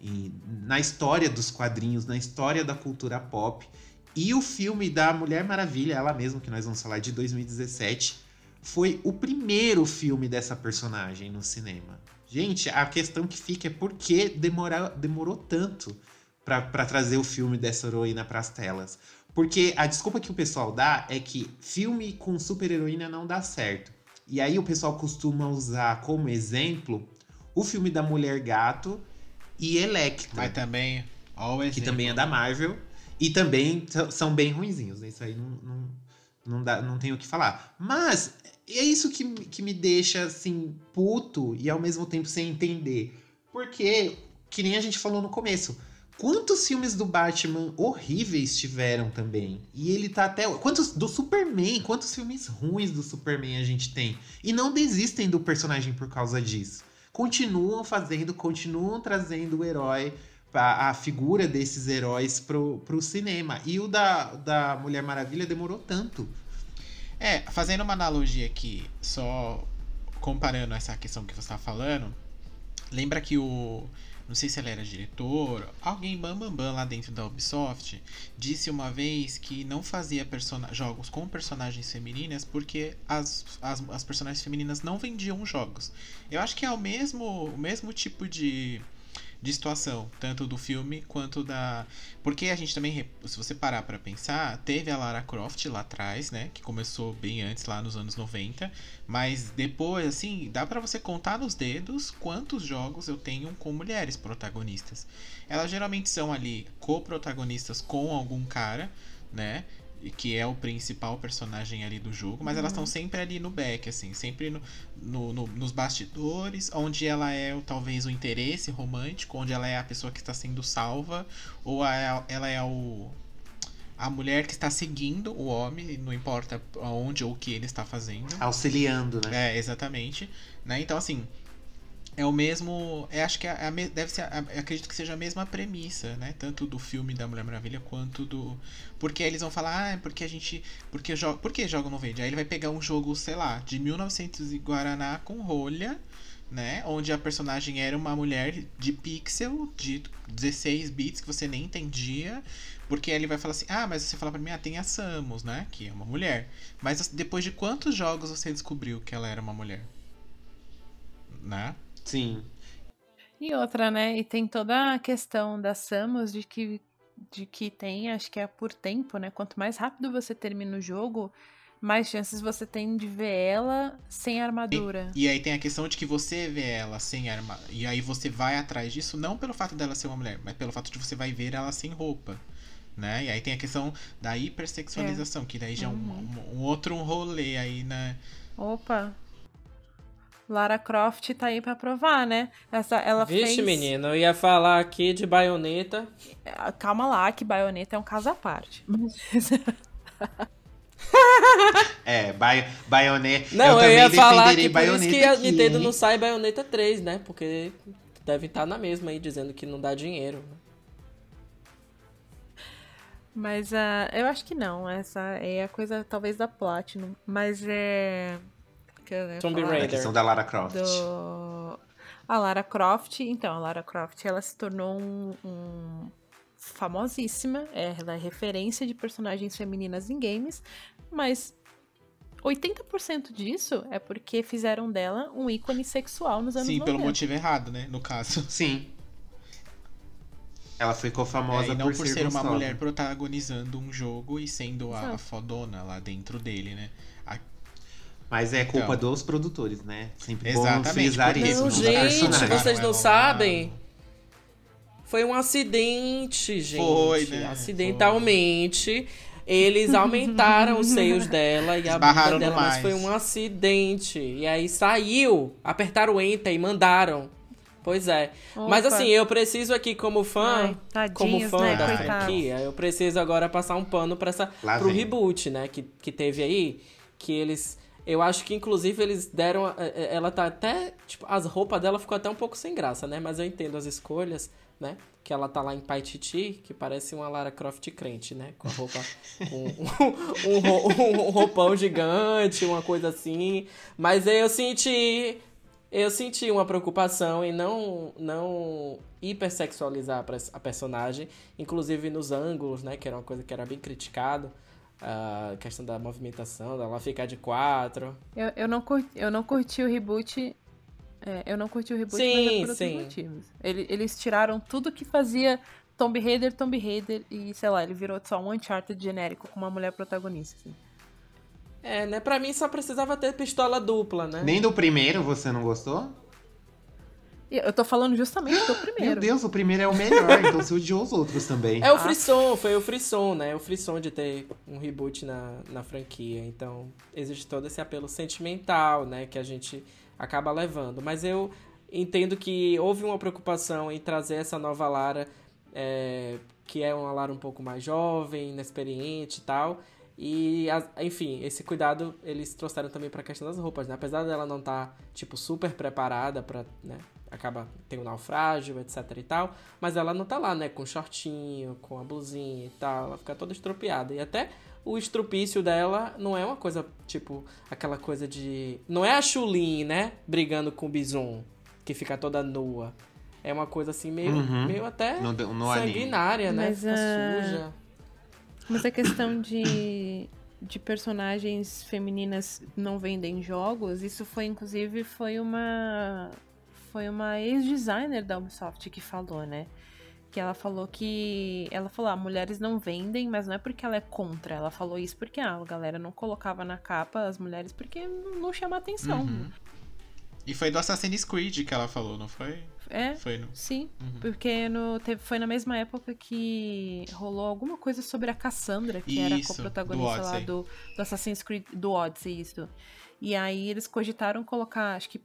em- na história dos quadrinhos, na história da cultura pop. E o filme da Mulher Maravilha, ela mesma que nós vamos falar de 2017, foi o primeiro filme dessa personagem no cinema. Gente, a questão que fica é por que demora, demorou tanto para trazer o filme dessa heroína para as telas. Porque a desculpa que o pessoal dá é que filme com super-heroína não dá certo. E aí o pessoal costuma usar como exemplo o filme da Mulher Gato e Electra. Mas também, que exemplo. também é da Marvel. E também são bem ruinzinhos, né? Isso aí não, não, não, dá, não tem o que falar. Mas é isso que, que me deixa, assim, puto e ao mesmo tempo sem entender. Porque, que nem a gente falou no começo, quantos filmes do Batman horríveis tiveram também? E ele tá até. Quantos do Superman? Quantos filmes ruins do Superman a gente tem? E não desistem do personagem por causa disso. Continuam fazendo, continuam trazendo o herói a, a figura desses heróis pro, pro cinema. E o da, da Mulher Maravilha demorou tanto. É, fazendo uma analogia aqui, só comparando essa questão que você tá falando, lembra que o. Não sei se ele era diretor, alguém bam bam bam lá dentro da Ubisoft disse uma vez que não fazia jogos com personagens femininas porque as, as, as personagens femininas não vendiam jogos. Eu acho que é o mesmo, o mesmo tipo de, de situação, tanto do filme quanto da. Porque a gente também, se você parar pra pensar, teve a Lara Croft lá atrás, né? Que começou bem antes, lá nos anos 90. Mas depois, assim, dá pra você contar nos dedos quantos jogos eu tenho com mulheres protagonistas. Elas geralmente são ali co-protagonistas com algum cara, né? Que é o principal personagem ali do jogo, mas elas estão sempre ali no back, assim, sempre no, no- no- nos bastidores, onde ela é o- talvez o interesse romântico, onde ela é a pessoa que está sendo salva, ou a- ela é o, a mulher que está seguindo o homem, não importa aonde ou o que ele está fazendo. Auxiliando, né? É, exatamente. Né? Então, assim, é o mesmo. É, acho que é a me- deve ser. a- acredito que seja a mesma premissa, né? Tanto do filme da Mulher Maravilha quanto do. Porque eles vão falar, ah, é porque a gente. Porque joga. Por que jogo não vende? Aí ele vai pegar um jogo, sei lá, de 1900 e Guaraná com rolha. Né? Onde a personagem era uma mulher de pixel, de 16 bits, que você nem entendia. Porque aí ele vai falar assim: Ah, mas você fala pra mim, ah, tem a Samus, né? Que é uma mulher. Mas depois de quantos jogos você descobriu que ela era uma mulher? Né? Sim. E outra, né? E tem toda a questão da Samus de que, de que tem, acho que é por tempo, né? Quanto mais rápido você termina o jogo, mais chances você tem de ver ela sem armadura. E aí tem a questão de que você vê ela sem arma. E aí você vai atrás disso, não pelo fato dela ser uma mulher, mas pelo fato de você vai ver ela sem roupa. Né? E aí tem a questão da hipersexualização, que daí já é um, um- um outro rolê aí, né? Opa! Lara Croft tá aí pra provar, né? Essa, ela Vixe, fez... menino, eu ia falar aqui de baioneta. Calma lá, que Bayonetta é um caso à parte. É, Bay Bayonetta. Não, eu eu, ia falar que por isso que a Nintendo não sai Bayonetta 3, né? Porque deve estar na mesma aí, dizendo que não dá dinheiro. Mas ah, eu acho que não. Essa é a coisa, talvez, da Platinum. Mas é. que eu ia Tomb falar? A Raider. questão da Lara Croft. do... A Lara Croft, então, a Lara Croft, ela se tornou um, um- famosíssima, é, ela é referência de personagens femininas em games, mas 80% disso é porque fizeram dela um ícone sexual nos anos Sim, 90. pelo motivo errado, né? No caso. Sim. Ela ficou famosa É, não por, por ser, ser uma mulher protagonizando um jogo e sendo a, a fodona lá dentro dele, né? Mas é culpa Então. dos produtores, né? Sempre bom Exatamente, frisar porque isso. Não, gente, vocês não sabem. Foi um acidente, gente. Foi, né? Acidentalmente. Eles aumentaram os seios dela e a bunda dela, mas mais. foi um acidente. E aí saiu, apertaram o enter e mandaram. Pois é. Mas Opa. assim, eu preciso aqui como fã, Ai, como tadinhos, fã né? da franquia, eu preciso agora passar um pano para essa Lá pro vem. reboot, né, que, que teve aí, que eles eu acho que inclusive eles deram eh, eh, ela tá até, tipo, as roupas dela ficou até um pouco sem graça, né? Mas eu entendo as escolhas, né? Que ela tá lá em Paititi, que parece uma Lara Croft crente, né? Com a roupa um, um, ro- um roupão gigante, uma coisa assim. Mas aí eu senti eu senti uma preocupação em não, não hipersexualizar a pers- a personagem, inclusive nos ângulos, né? Que era uma coisa que era bem criticado. A questão da movimentação, dela ficar de quatro. Eu, eu, não curti, eu não curti o reboot. é, eu não curti o reboot, Sim, mas é por motivos. Ele- eles tiraram tudo que fazia Tomb Raider, Tomb Raider e, sei lá, ele virou só um Uncharted genérico com uma mulher protagonista. assim. É, né? Pra mim só precisava ter pistola dupla, né? Nem do primeiro você não gostou? Eu tô falando justamente do primeiro. Meu Deus, o primeiro é o melhor, então você odiou os outros também. É o Ah. frisson, foi o frisson, né? O frisson de ter um reboot na, na franquia. Então, existe todo esse apelo sentimental, né? Que a gente acaba levando. Mas eu entendo que houve uma preocupação em trazer essa nova Lara, é, que é uma Lara um pouco mais jovem, inexperiente e tal. E, enfim, esse cuidado eles trouxeram também pra questão das roupas, né? Apesar dela não estar, tipo, super preparada pra, né? Acaba, tem o naufrágio, etc e tal. Mas ela não tá lá, né? Com shortinho, com a blusinha e tal. Ela fica toda estropiada. E até o estrupício dela não é uma coisa, tipo, aquela coisa de... Não é a Chulin, né? Brigando com o Bison, que fica toda nua. É uma coisa assim, meio, Uhum. meio até No, no anime. sanguinária, né? Mas, Fica suja. Mas a questão de, de personagens femininas não vendem jogos, isso foi, inclusive, foi uma. Foi uma ex-designer da Ubisoft que falou, né? Que ela falou que. Ela falou, ah, mulheres não vendem, mas não é porque ela é contra. Ela falou isso porque ah, a galera não colocava na capa as mulheres porque não chama atenção. Uhum. E foi do Assassin's Creed que ela falou, não foi? É, Foi no. Sim, Uhum. porque no, teve, foi na mesma época que rolou alguma coisa sobre a Cassandra, que era a Isso, co-protagonista lá do, do Assassin's Creed, do Odyssey, isso. E aí eles cogitaram colocar, acho que,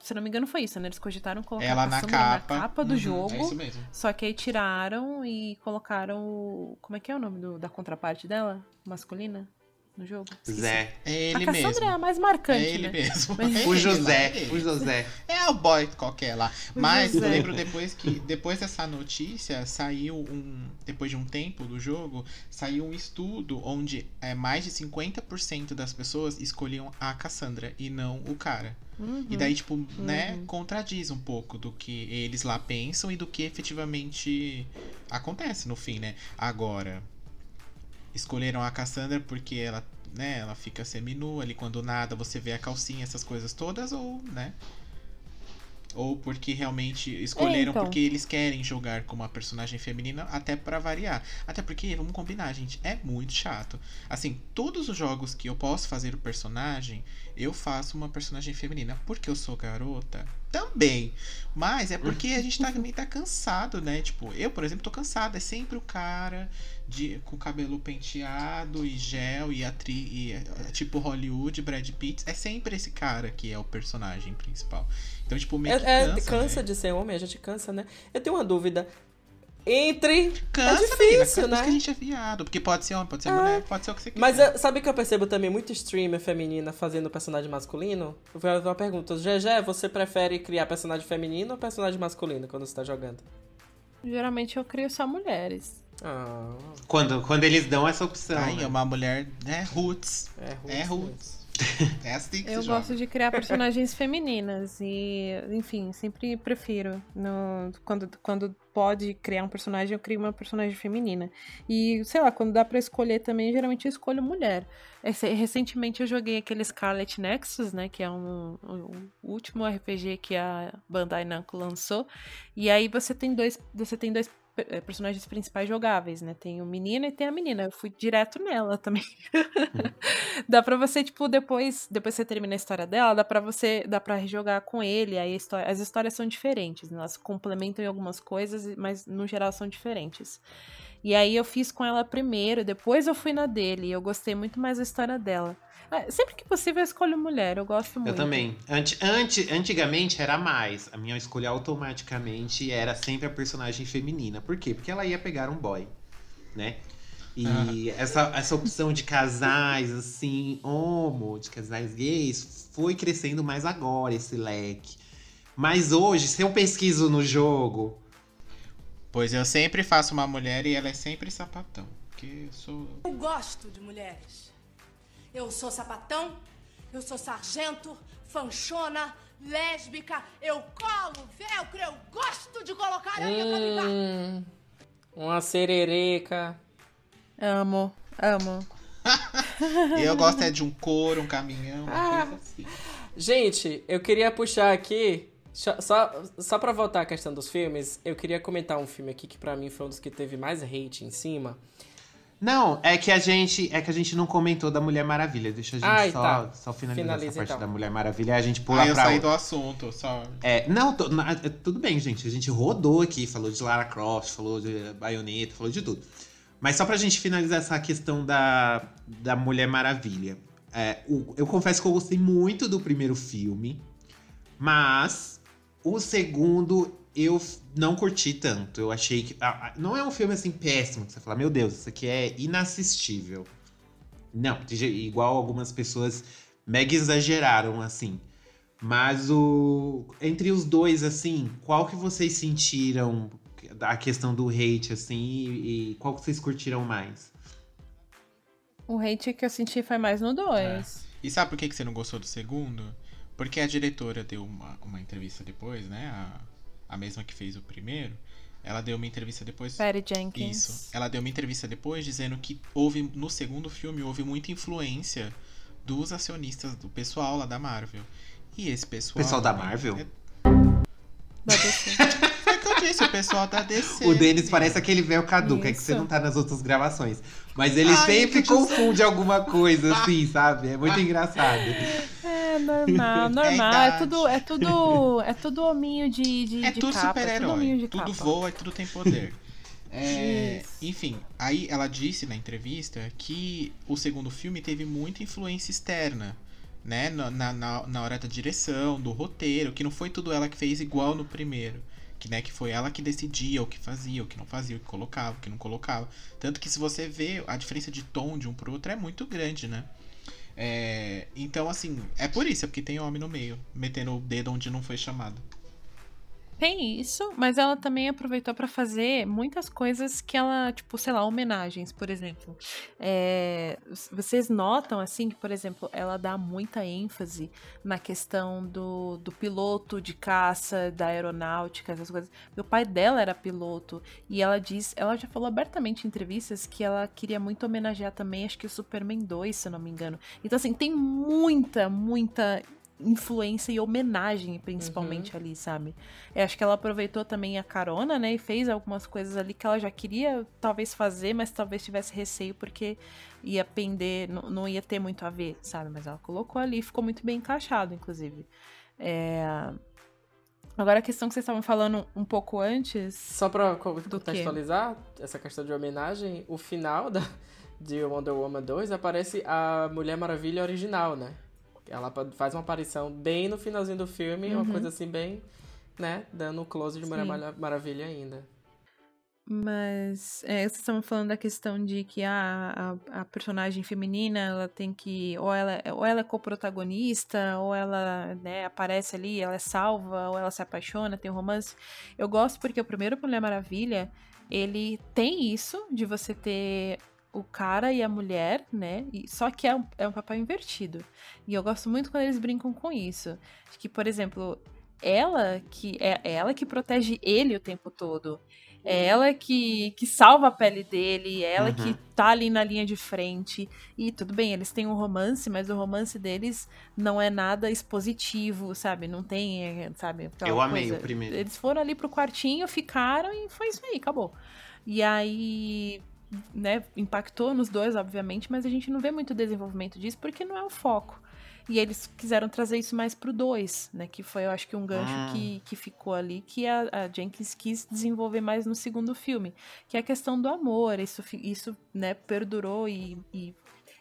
se não me engano foi isso, né? Eles cogitaram colocar Ela a na capa. na capa do Uhum, jogo, É isso mesmo. só que aí tiraram e colocaram o... Como é que é o nome do- da contraparte dela? Masculina? No jogo? Esqueci. Zé. É A ele Cassandra mesmo. é a mais marcante, É ele né? mesmo. Mas- É O José, é o José. É o boy qualquer lá. Mas eu lembro depois que, depois dessa notícia, saiu um. Depois de um tempo do jogo, saiu um estudo onde é, mais de 50% das pessoas escolhiam a Cassandra e não o cara. Uhum. E daí, tipo, né, contradiz um pouco do que eles lá pensam e do que efetivamente acontece no fim, né? Agora, escolheram a Cassandra porque ela, né, ela fica seminua ali quando nada, você vê a calcinha, essas coisas todas, ou, né? Ou porque realmente escolheram então. porque eles querem jogar com uma personagem feminina, até pra variar. Até porque, vamos combinar, gente, é muito chato. Assim, todos os jogos que eu posso fazer o personagem, eu faço uma personagem feminina. Porque eu sou garota? Também. Mas é porque a gente tá, também tá cansado, né? Tipo, eu, por exemplo, tô cansado. É sempre o cara de, com cabelo penteado e gel e atriz. E, é, tipo Hollywood, Brad Pitt. É sempre esse cara que é o personagem principal. Então, tipo, meio que É, é, cansa, cansa né? de ser homem, a gente cansa, né? Eu tenho uma dúvida. Entre. Cansa, é difícil, menina, cansa né? que a gente é viado. Porque pode ser homem, pode ser É. mulher, pode ser o que você quiser. Mas eh, sabe que eu percebo também muito streamer feminina fazendo personagem masculino? Eu vou fazer uma pergunta. GG, você prefere criar personagem feminino ou personagem masculino quando você tá jogando? Geralmente eu crio só mulheres. Ah, Quando, quando eles dão essa opção. Aí né? é uma mulher, né? Roots. é roots. É roots. É assim que Eu gosto joga. de criar personagens femininas e, enfim, sempre prefiro. No, quando, quando pode criar um personagem, eu crio uma personagem feminina. E, sei lá, quando dá pra escolher também, geralmente eu escolho mulher. Esse- recentemente eu joguei aquele Scarlet Nexus, né, que é um, um- o último RPG que a Bandai Namco lançou. E aí você tem dois, você tem dois personagens principais jogáveis, né? Tem o menino e tem a menina. Eu fui direto nela também. dá pra você, tipo, depois, depois você termina a história dela, dá pra você, dá pra rejogar com ele, aí a história, as histórias são diferentes, né? Elas complementam em algumas coisas, mas no geral são diferentes. E aí eu fiz com ela primeiro, depois eu fui na dele, e eu gostei muito mais da história dela. Ah, Sempre que possível eu escolho mulher, eu gosto muito. Eu também. Anti, anti, antigamente era mais. A minha escolha automaticamente era sempre a personagem feminina. Por quê? Porque ela ia pegar um boy, né? E essa, essa opção de casais, assim, homo, de casais gays, foi crescendo mais agora, esse leque. Mas hoje, se eu pesquiso no jogo, Pois eu sempre faço uma mulher e ela é sempre sapatão. Porque eu sou. Eu gosto de mulheres. Eu sou sapatão, eu sou sargento, fanchona, lésbica, eu colo, velcro, eu gosto de colocar pra brincar. Hum, uma serereca. Amo, amo. E eu gosto é de um couro, um caminhão, uma Ah. coisa assim. Gente, eu queria puxar aqui Só, só, só pra voltar à questão dos filmes, eu queria comentar um filme aqui que pra mim foi um dos que teve mais hate em cima. Não, é que a gente é que a gente não comentou da Mulher Maravilha. Deixa a gente Ai, só, tá. só finalizar Finaliza, essa parte então. da Mulher Maravilha a gente pula Aí eu pra saí outra. do assunto, só. É, não, tô- na- é, tudo bem, gente. A gente rodou aqui, falou de Lara Croft, falou de Bayonetta, falou de tudo. Mas só pra gente finalizar essa questão da, da Mulher Maravilha. É, o- eu confesso que eu gostei muito do primeiro filme, mas o segundo eu não curti tanto. Eu achei que. ah, não é um filme assim péssimo, que você fala, meu Deus, isso aqui é inassistível. Não, igual algumas pessoas mega exageraram, assim. Mas o. Entre os dois, assim, qual que vocês sentiram a questão do hate, assim, e, e qual que vocês curtiram mais? O hate que eu senti foi mais no 2. E sabe por que que você não gostou do segundo? Porque a diretora deu uma, uma entrevista depois, né? A, a mesma que fez o primeiro. Ela deu uma entrevista depois. Perry Jenkins. Isso. Ela deu uma entrevista depois dizendo que houve, no segundo filme, houve muita influência dos acionistas, do pessoal lá da Marvel. E esse pessoal. Pessoal da também Marvel? é- Da DC. Foi o que eu disse, o pessoal da DC. O Denis parece aquele velho caduca, é que você não tá nas outras gravações. Mas ele Ai, sempre confunde alguma coisa, assim, sabe? É muito engraçado. É normal, normal. É, idade. tudo, é tudo, é tudo hominho de, de, É de tudo capa, é tudo super-herói. Tudo voa e tudo tem poder. É, enfim, aí ela disse na entrevista que o segundo filme teve muita influência externa, né? Na, na, na- na hora da direção, do roteiro, que não foi tudo ela que fez igual no primeiro. Que, né, que foi ela que decidia o que fazia, o que não fazia, o que colocava, o que não colocava. Tanto que se você vê, a diferença de tom de um pro outro é muito grande, né? É, então, assim, é por isso, é porque tem homem no meio, metendo o dedo onde não foi chamado. Tem isso, mas ela também aproveitou pra fazer muitas coisas que ela, tipo, sei lá, homenagens, por exemplo. É, vocês notam, assim, que, por exemplo, ela dá muita ênfase na questão do, do piloto de caça, da aeronáutica, essas coisas. O pai dela era piloto e ela diz, ela já falou abertamente em entrevistas que ela queria muito homenagear também, acho que o Superman 2, se eu não me engano. Então, assim, tem muita, muita influência e homenagem, principalmente ali, sabe? Eu acho que ela aproveitou também a carona, né? E fez algumas coisas ali que ela já queria talvez fazer, mas talvez tivesse receio porque ia pender, não, não ia ter muito a ver, sabe? Mas ela colocou ali, ficou muito bem encaixado, inclusive. É... Agora a questão que vocês estavam falando um pouco antes. Só pra contextualizar essa questão de homenagem, o final da, de Wonder Woman 2 aparece a Mulher Maravilha original, né? Ela faz uma aparição bem no finalzinho do filme, uma Uhum. coisa assim bem, né? Dando um close de Mulher Sim. Mara- Maravilha ainda. Mas é, vocês estavam falando da questão de que a, a, a personagem feminina ela tem que. Ou ela, ou ela é coprotagonista, ou ela né, aparece ali, ela é salva, ou ela se apaixona, tem um romance. Eu gosto porque o primeiro Mulher Maravilha, ele tem isso de você ter o cara e a mulher, né? E, só que é um, é um papel invertido. E eu gosto muito quando eles brincam com isso. Que, por exemplo, ela que é ela que protege ele o tempo todo. É ela que, que salva a pele dele, é ela Uhum. que tá ali na linha de frente. E tudo bem, eles têm um romance, mas o romance deles não é nada expositivo, sabe? Não tem, é, sabe? Eu amei coisa. o primeiro. Eles foram ali pro quartinho, ficaram e foi isso aí, acabou. E aí, né, impactou nos dois, obviamente, mas a gente não vê muito desenvolvimento disso porque não é o foco. E eles quiseram trazer isso mais pro 2, né? Que foi, eu acho que um gancho Ah. que, que ficou ali, que a, a Jenkins quis desenvolver mais no segundo filme. Que é a questão do amor. Isso, isso né, perdurou e, e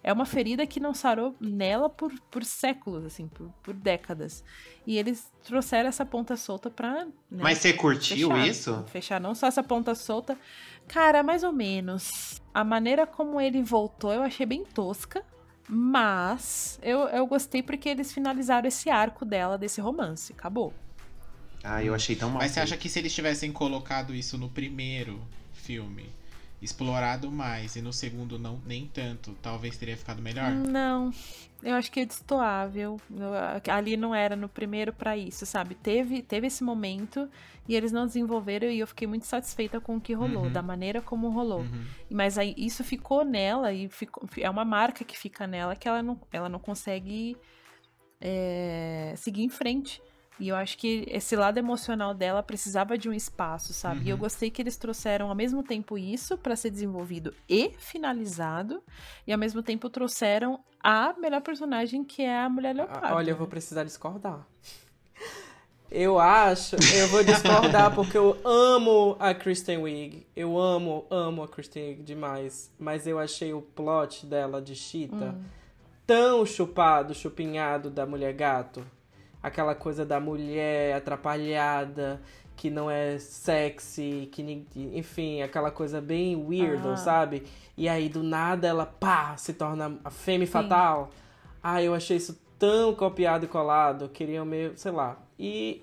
é uma ferida que não sarou nela por, por séculos, assim, por, por décadas. E eles trouxeram essa ponta solta pra. né, Mas você curtiu fechar. isso? Fechar não só essa ponta solta. Cara, mais ou menos. A maneira como ele voltou eu achei bem tosca. Mas eu, eu gostei porque eles finalizaram esse arco dela, desse romance. Acabou. Ah, eu achei tão mal. Mas você acha que se eles tivessem colocado isso no primeiro filme, explorado mais, e no segundo não nem tanto, talvez teria ficado melhor? Não, eu acho que é destoável. Ali não era no primeiro pra isso, sabe? Teve, teve esse momento e eles não desenvolveram e eu fiquei muito satisfeita com o que rolou, Uhum. da maneira como rolou. Uhum. Mas aí isso ficou nela e ficou, é uma marca que fica nela que ela não, ela não consegue é, seguir em frente. E eu acho que esse lado emocional dela precisava de um espaço, sabe? Uhum. E eu gostei que eles trouxeram ao mesmo tempo isso para ser desenvolvido e finalizado, e ao mesmo tempo trouxeram a melhor personagem que é a Mulher Leopardo. Ah, Olha, eu vou precisar discordar. Eu acho, eu vou discordar porque eu amo a Kristen Wiig. Eu amo, amo a Kristen Wiig demais. Mas eu achei o plot dela de Cheetah tão chupado, chupinhado da mulher gato. Aquela coisa da mulher atrapalhada, que não é sexy, que enfim, aquela coisa bem weirdo, Ah. sabe? E aí do nada ela pá, se torna a fêmea fatal. Ah, eu achei isso tão copiado e colado, queriam meio, sei lá. E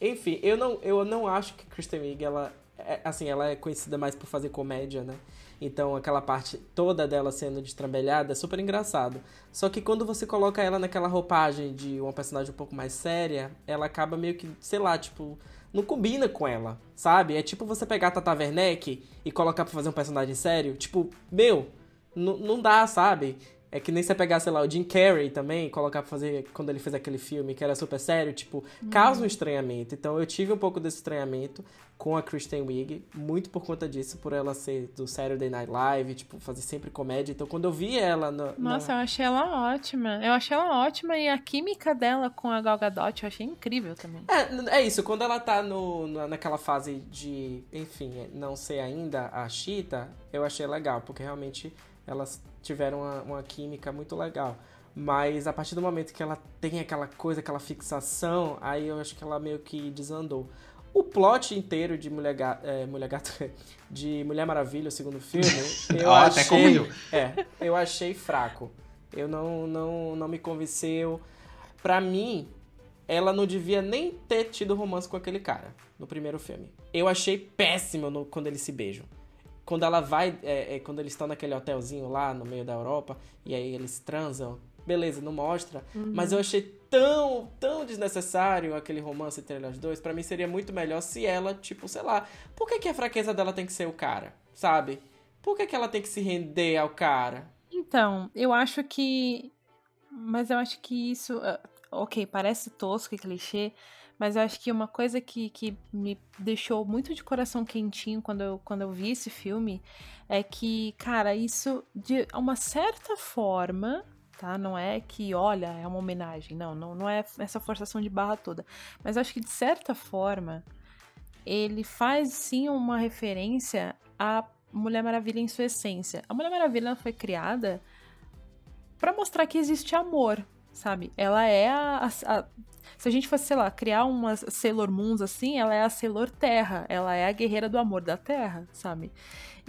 enfim, eu não, eu não acho que Kristen Wiig ela é, assim, ela é conhecida mais por fazer comédia, né? Então aquela parte toda dela sendo destrambelhada é super engraçado. Só que quando você coloca ela naquela roupagem de uma personagem um pouco mais séria, ela acaba meio que, sei lá, tipo, não combina com ela, sabe? É tipo você pegar a Tata Werneck e colocar pra fazer um personagem sério. Tipo, meu, não dá, sabe? É que nem você pegar, sei lá, o Jim Carrey também, colocar pra fazer quando ele fez aquele filme que era super sério, tipo, causa um estranhamento. Então eu tive um pouco desse estranhamento com a Kristen Wiig, muito por conta disso, por ela ser do Saturday Night Live, tipo, fazer sempre comédia. Então quando eu vi ela na, na- Nossa, eu achei ela ótima. Eu achei ela ótima e a química dela com a Gal Gadot eu achei incrível também. É, é isso, quando ela tá no, na- naquela fase de, enfim, não ser ainda a Cheetah, eu achei legal, porque realmente elas tiveram uma, uma química muito legal. Mas a partir do momento que ela tem aquela coisa, aquela fixação, aí eu acho que ela meio que desandou. O plot inteiro de Mulher Gato, Mulher Gato de Mulher Maravilha, o segundo filme, eu até achei, comigo. é, eu achei fraco. Eu não, não, não me convenceu. Pra mim, ela não devia nem ter tido romance com aquele cara no primeiro filme. Eu achei péssimo no- quando eles se beijam. Quando ela vai, é, é, quando eles estão naquele hotelzinho lá no meio da Europa, e aí eles transam, beleza, não mostra. Mas eu achei tão, tão desnecessário aquele romance entre elas dois. Pra mim seria muito melhor se ela, tipo, sei lá, por que, que a fraqueza dela tem que ser o cara, sabe? Por que, que ela tem que se render ao cara? Então, eu acho que. Mas eu acho que isso. ah, Ok, parece tosco e clichê, mas eu acho que uma coisa que, que me deixou muito de coração quentinho quando eu, quando eu vi esse filme é que, cara, isso de uma certa forma. Tá? Não é que, olha, é uma homenagem. Não, não, não é essa forçação de barra toda. Mas eu acho que, de certa forma, ele faz sim uma referência à Mulher Maravilha em sua essência. A Mulher Maravilha foi criada pra mostrar que existe amor, sabe? Ela é a, a- a- se a gente fosse, sei lá, criar umas Sailor Moons assim, ela é a Sailor Terra, ela é a guerreira do amor da Terra, sabe?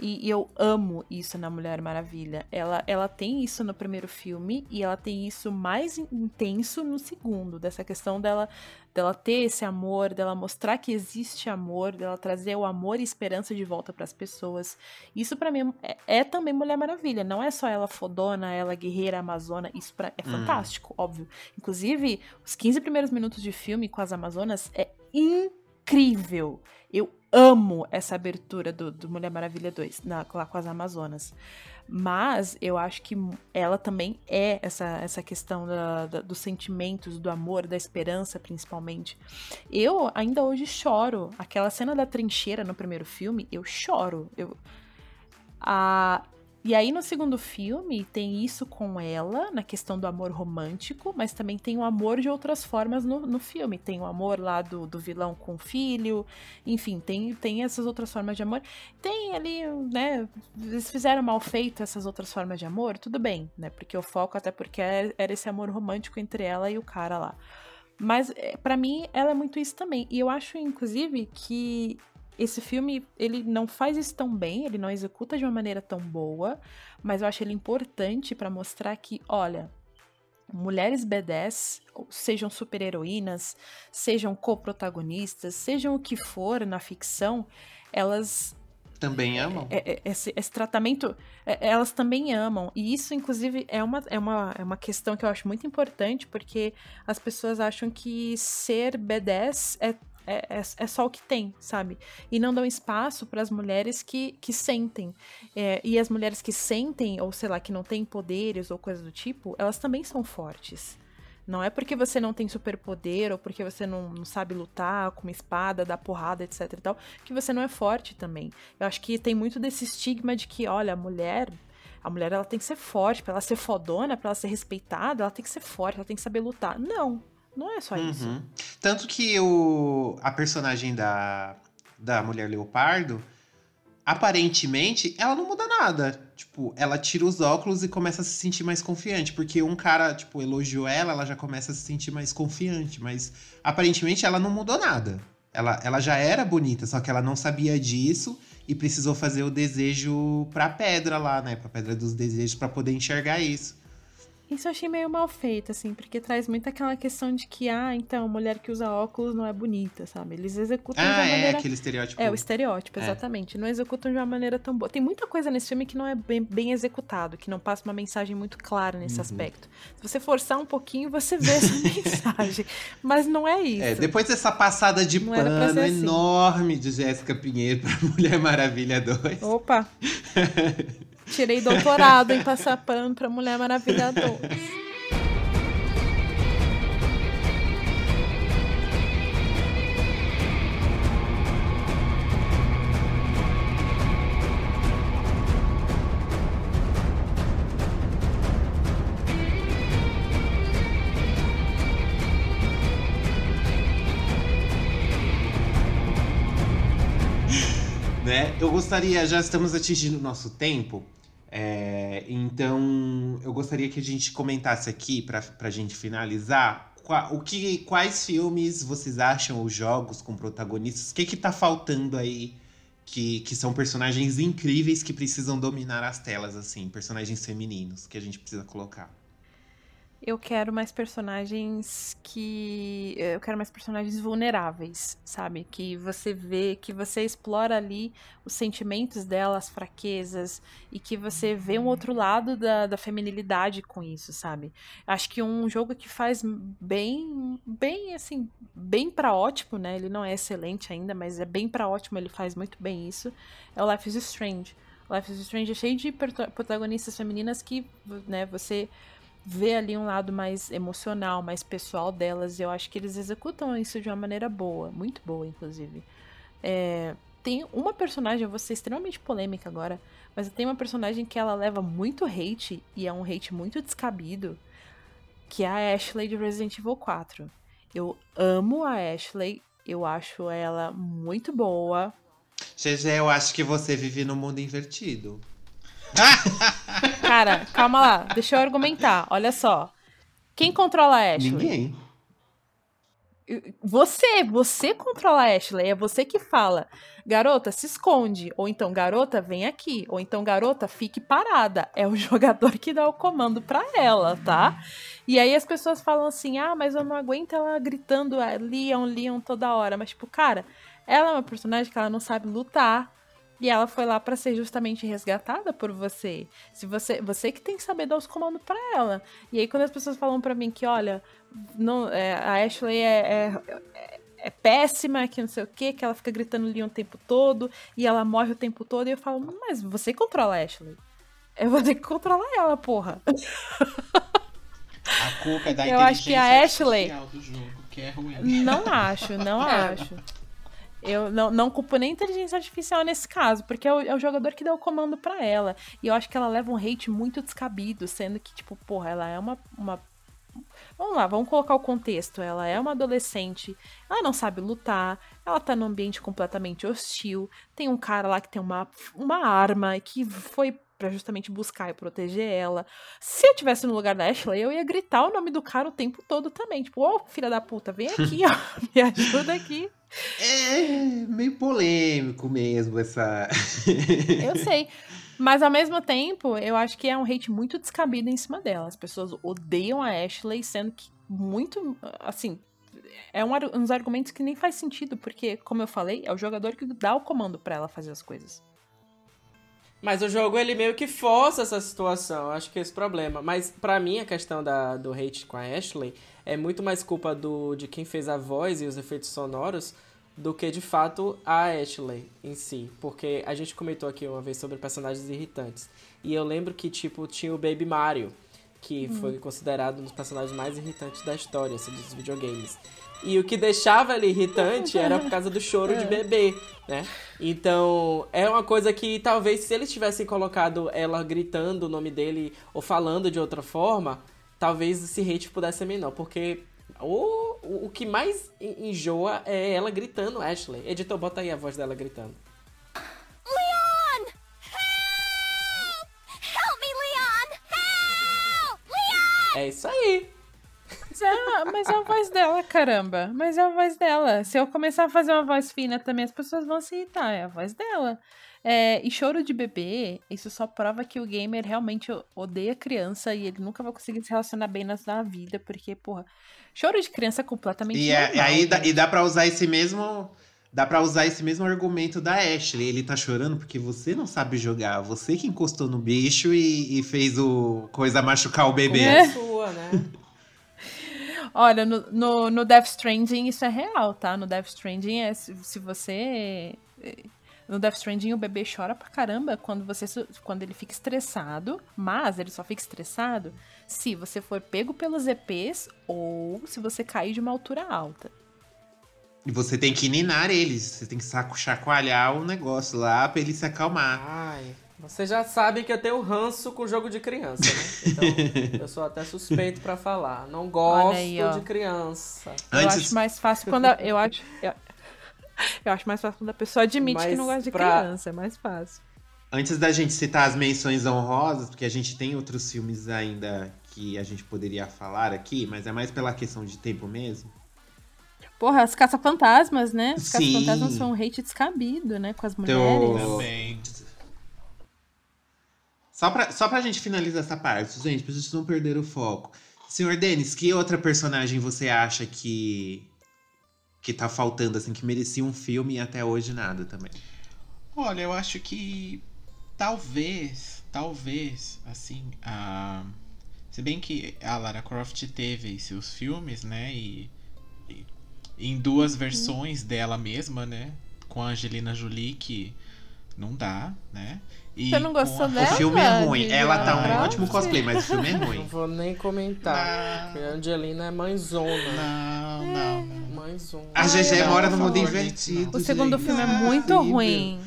E, e eu amo isso na Mulher Maravilha. Ela, ela tem isso no primeiro filme e ela tem isso mais in- intenso no segundo, dessa questão dela dela ter esse amor, dela mostrar que existe amor, dela trazer o amor e esperança de volta pras pessoas. Isso pra mim é, é também Mulher Maravilha, não é só ela fodona, ela guerreira amazona, isso pra, é Hum. fantástico, óbvio. Inclusive, os 15 primeiros minutos de filme com as Amazonas é incrível. Eu amo essa abertura do, do Mulher Maravilha 2, na, lá com as Amazonas. Mas eu acho que ela também é essa, essa questão da- da- dos sentimentos, do amor, da esperança, principalmente. Eu ainda hoje choro. Aquela cena da trincheira no primeiro filme, eu choro. Eu, a, e aí no segundo filme tem isso com ela, na questão do amor romântico, mas também tem o amor de outras formas no, no filme. Tem o amor lá do, do vilão com o filho, enfim, tem, tem essas outras formas de amor. Tem ali, né, eles fizeram mal feito essas outras formas de amor, tudo bem, né, porque o foco até porque era era esse amor romântico entre ela e o cara lá. Mas é, pra mim ela é muito isso também. E eu acho inclusive que esse filme, ele não faz isso tão bem, ele não executa de uma maneira tão boa, mas eu acho ele importante pra mostrar que, olha, mulheres B10, sejam super-heroínas, sejam co-protagonistas, sejam o que for na ficção, elas Também amam. é- é- esse, esse tratamento, é- elas também amam. E isso, inclusive, é uma, é, uma, é uma questão que eu acho muito importante, porque as pessoas acham que ser B10 é, é, é, é só o que tem, sabe? E não dão espaço para as mulheres que, que sentem. É, e as mulheres que sentem, ou sei lá, que não têm poderes ou coisa do tipo, elas também são fortes. Não é porque você não tem superpoder ou porque você não, não sabe lutar com uma espada, dar porrada, etc e tal, que você não é forte também. Eu acho que tem muito desse estigma de que, olha, a mulher a mulher ela tem que ser forte, para ela ser fodona, para ela ser respeitada, ela tem que ser forte, ela tem que saber lutar. Não, não é só Uhum. isso. Tanto que o, a personagem da, da Mulher Leopardo, aparentemente, ela não muda nada. Tipo, ela tira os óculos e começa a se sentir mais confiante. Porque um cara, tipo, elogiou ela, ela já começa a se sentir mais confiante. Mas aparentemente ela não mudou nada. Ela, ela já era bonita, só que ela não sabia disso e precisou fazer o desejo pra pedra lá, né? Pra pedra dos desejos, pra poder enxergar isso. Isso eu achei meio mal feito, assim, porque traz muito aquela questão de que, ah, então, mulher que usa óculos não é bonita, sabe? Eles executam de uma Ah, é maneira. aquele estereótipo. É, o estereótipo, É. exatamente. Não executam de uma maneira tão boa. Tem muita coisa nesse filme que não é bem, bem executado, que não passa uma mensagem muito clara nesse Uhum. aspecto. Se você forçar um pouquinho, você vê essa mensagem. Mas não é isso. É, depois dessa passada de Não pano assim. enorme de Jéssica Pinheiro pra Mulher Maravilha 2. Opa! Tirei doutorado em passar pano pra Mulher Maravilha 2. né? Eu gostaria, já estamos atingindo o nosso tempo, é, então eu gostaria que a gente comentasse aqui, pra, pra gente finalizar, qua- o que, quais filmes vocês acham, os jogos com protagonistas, o que que tá faltando aí, que, que são personagens incríveis que precisam dominar as telas, assim, personagens femininos que a gente precisa colocar. Eu quero mais personagens que. Eu quero mais personagens vulneráveis, sabe? Que você vê, que você explora ali os sentimentos dela, as fraquezas, e que você vê um outro lado da, da feminilidade com isso, sabe? Acho que um jogo que faz bem, bem assim, bem pra ótimo, né? Ele não é excelente ainda, mas é bem pra ótimo, ele faz muito bem isso. É o Life is Strange. Life is Strange é cheio de protagonistas femininas que, né, você vê ali um lado mais emocional, mais pessoal delas. Eu acho que eles executam isso de uma maneira boa, muito boa, inclusive. É, tem uma personagem, eu vou ser extremamente polêmica agora, mas tem uma personagem que ela leva muito hate, e é um hate muito descabido, que é a Ashley de Resident Evil 4. Eu amo a Ashley, eu acho ela muito boa. GG, eu acho que você vive no mundo invertido. Cara, calma lá, deixa eu argumentar. Olha só. Quem controla a Ashley? Ninguém. Você, você controla a Ashley, é você que fala, garota, se esconde, ou então, garota, vem aqui, ou então, garota, fique parada. É o jogador que dá o comando pra ela, tá? E aí as pessoas falam assim, ah, mas eu não aguento ela gritando Leon, Leon toda hora. Mas, tipo, cara, ela é uma personagem que ela não sabe lutar. E ela foi lá pra ser justamente resgatada por você. Se você, você que tem que saber dar os comandos pra ela. E aí quando as pessoas falam pra mim que, olha, não, é, a Ashley é, é, é- é péssima, que não sei o que, que ela fica gritando Leon o tempo todo e ela morre o tempo todo. E eu falo, mas você controla a Ashley. Eu vou ter que controlar ela, porra. A culpa é da Eu acho que a inteligência Ashley- artificial do jogo, que é ruim. Não acho, não acho. Eu não, não culpo nem inteligência artificial nesse caso, porque é o, é o jogador que dá o comando pra ela. E eu acho que ela leva um hate muito descabido, sendo que, tipo, porra, ela é uma. uma... Vamos lá, vamos colocar o contexto. Ela é uma adolescente, ela não sabe lutar, ela tá num ambiente completamente hostil. Tem um cara lá que tem uma, uma arma que foi pra justamente buscar e proteger ela. Se eu tivesse no lugar da Ashley, eu ia gritar o nome do cara o tempo todo também. Tipo, ô filha da puta, vem aqui, ó, me ajuda aqui. É meio polêmico mesmo essa. Eu sei. Mas ao mesmo tempo, eu acho que é um hate muito descabido em cima dela. As pessoas odeiam a Ashley, sendo que muito. Assim. É um, uns argumentos que nem faz sentido, porque, como eu falei, é o jogador que dá o comando pra ela fazer as coisas. Mas o jogo, ele meio que força essa situação, acho que é esse o problema. Mas pra mim, a questão da, do hate com a Ashley é muito mais culpa do, de quem fez a voz e os efeitos sonoros do que, de fato, a Ashley em si. Porque a gente comentou aqui uma vez sobre personagens irritantes. E eu lembro que, tipo, tinha o Baby Mario. que foi considerado um dos personagens mais irritantes da história assim, dos videogames. E o que deixava ele irritante era por causa do choro de bebê, né? Então, é uma coisa que talvez se eles tivessem colocado ela gritando o nome dele ou falando de outra forma, talvez esse hate pudesse ser menor, porque o, o, o que mais en- enjoa é ela gritando Ashley. Editor, bota aí a voz dela gritando. Leon! Help! Help me, Leon! Help! Leon! É isso aí. Mas é, mas é a voz dela, caramba. Mas é a voz dela. Se eu começar a fazer uma voz fina também, as pessoas vão se irritar. É a voz dela. É, e choro de bebê, isso só prova que o gamer realmente odeia criança e ele nunca vai conseguir se relacionar bem na, na vida, porque, porra, choro de criança é completamente E, é- normal, aí dá, gente. e dá pra usar esse mesmo. Dá pra usar esse mesmo argumento da Ashley. Ele tá chorando porque você não sabe jogar. Você que encostou no bicho e, e fez o coisa machucar o bebê. É. Sua, né? Olha, no, no, no Death Stranding isso é real, tá? No Death Stranding é se, se você. No Death Stranding o bebê chora pra caramba quando, você, quando ele fica estressado, mas ele só fica estressado se você for pego pelos EPs ou se você cair de uma altura alta. E você tem que ninar eles. Você tem que saco chacoalhar o negócio lá pra ele se acalmar. Ai, vocês já sabem que eu tenho ranço com jogo de criança, né? Então, eu sou até suspeito pra falar. Não gosto aí, de criança. Eu Antes- acho mais fácil quando. a- eu acho. Eu, eu acho mais fácil quando a pessoa admite que Mas não gosta de pra- criança. É mais fácil. Antes da gente citar as menções honrosas, porque a gente tem outros filmes ainda que a gente poderia falar aqui, mas é mais pela questão de tempo mesmo. Porra, as caça-fantasmas, né? As caça-fantasmas são um hate descabido, né? Com as Então- mulheres. Também. Só pra, só pra gente finalizar essa parte, gente, pra gente não perder o foco. Senhor Denis, que outra personagem você acha que que tá faltando, assim, que merecia um filme e até hoje nada também? Olha, eu acho que talvez, talvez, assim, a... se bem que a Lara Croft teve seus filmes, né, e, e em duas versões dela mesma, né, com a Angelina Jolie, que não dá, né, e Você não gostou a- dela? o filme é ruim. de Ela tá um Lara ótimo cosplay, mas o filme é Não ruim. vou nem comentar. Não, Porque a Angelina é mãezona. não, não, não. Mãezona. A GG não, mora no mundo invertido. O segundo gente. filme é Não muito possível. ruim.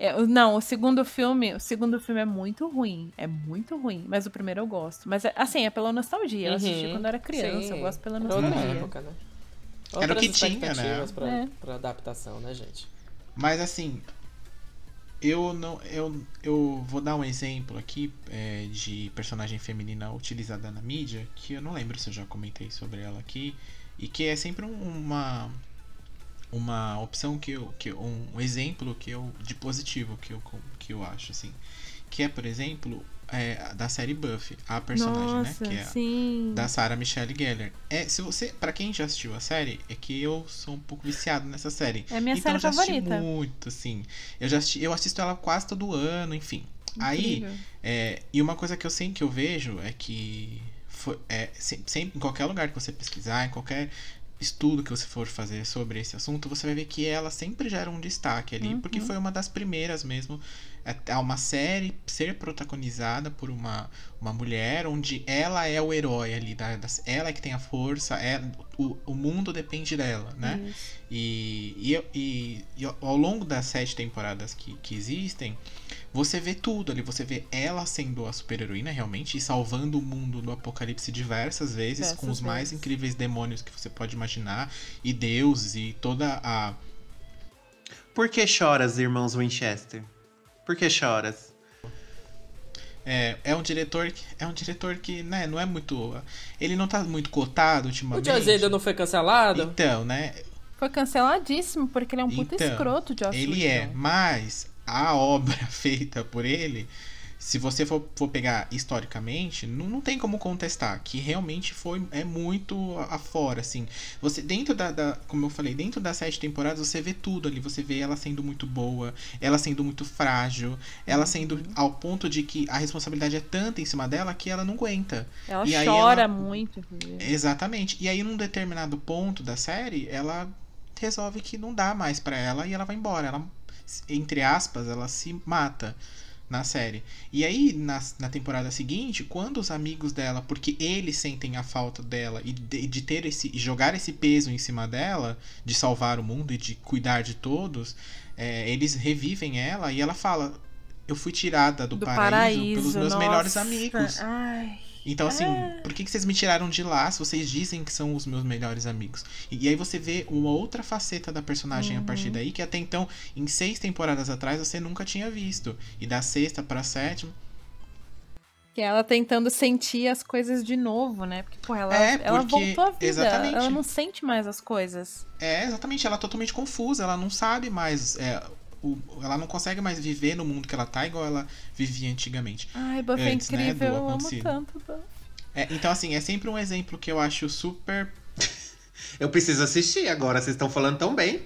É, não, o segundo filme, o segundo filme é muito ruim. É muito ruim. Mas o primeiro eu gosto. Mas é- assim, é pela nostalgia. Eu assisti Uhum. quando eu era criança. Sim. Eu gosto pela Era outra nostalgia. época, né? Era o que tinha, né? Pra, É. pra adaptação, né, gente? Mas assim, eu não. Eu, eu vou dar um exemplo aqui é, de personagem feminina utilizada na mídia, que eu não lembro se eu já comentei sobre ela aqui, e que é sempre um- uma. Uma opção que eu. Que, um exemplo que eu. de positivo que eu, que eu acho, assim. Que é, por exemplo, é, da série Buffy, a personagem, Nossa, né? Que é sim. da Sarah Michelle Gellar. É, se você, para quem já assistiu a série, é que eu sou um pouco viciado nessa série. É a minha então série eu já assisti favorita. muito, assim. Eu já assisti, eu assisto ela quase todo ano, enfim. Aí, Incrível. é, e uma coisa que eu sempre que eu vejo é que foi, é, se- sempre em qualquer lugar que você pesquisar, em qualquer estudo que você for fazer sobre esse assunto, você vai ver que ela sempre gera um destaque ali, Uhum. porque foi uma das primeiras mesmo a a uma série ser protagonizada por uma, uma mulher onde ela é o herói ali, da, das- ela é que tem a força, é, o, o mundo depende dela, né? Isso. E, e, e- e ao longo das sete temporadas que, que existem, você vê tudo ali. Você vê ela sendo a super-heroína realmente e salvando o mundo do apocalipse diversas vezes, Diversas com os mais vezes. incríveis demônios que você pode imaginar, e deuses, e toda a. Por que choras, irmãos Winchester? Por que choras? É, é um diretor que. É um diretor que, né, não é muito. Ele não tá muito cotado O ultimamente. Joss Whedon não foi cancelado? Então, né? Foi canceladíssimo, porque ele é um puta Então, escroto, Joss Ele é, mas a obra feita por ele, se você for, for pegar historicamente, não, não tem como contestar que realmente foi é muito afora, assim. Você dentro da, da- como eu falei, dentro das sete temporadas você vê tudo ali, você vê ela sendo muito boa, ela sendo muito frágil, ela Uhum. sendo ao ponto de que a responsabilidade é tanta em cima dela que ela não aguenta. Ela E chora ela- muito. inclusive. Exatamente. E aí, num determinado ponto da série, ela resolve que não dá mais pra ela e ela vai embora. Ela, entre aspas, ela se mata. Na série. E aí, na, na temporada seguinte, quando os amigos dela, porque eles sentem a falta dela e de, de ter esse. jogar esse peso em cima dela, de salvar o mundo e de cuidar de todos, é, eles revivem ela e ela fala. Eu fui tirada do, Do paraíso, paraíso, pelos meus nossa. melhores amigos. Ai. Então, assim, É. por que, que vocês me tiraram de lá se vocês dizem que são os meus melhores amigos? E, e aí você vê uma outra faceta da personagem a Uhum. partir daí, que até então, em seis temporadas atrás, você nunca tinha visto. E da sexta pra sétima. Que ela tentando sentir as coisas de novo, né? Porque, pô, ela, É, ela porque- voltou à vida. exatamente. Ela não sente mais as coisas. É, exatamente, ela é totalmente confusa, ela não sabe mais. é, o- ela não consegue mais viver no mundo que ela tá igual ela vivia antigamente. Ai, Buffy é né, incrível, eu amo tanto Buffy. É, então, assim, é sempre um exemplo que eu acho super. Eu preciso assistir agora, vocês estão falando tão bem.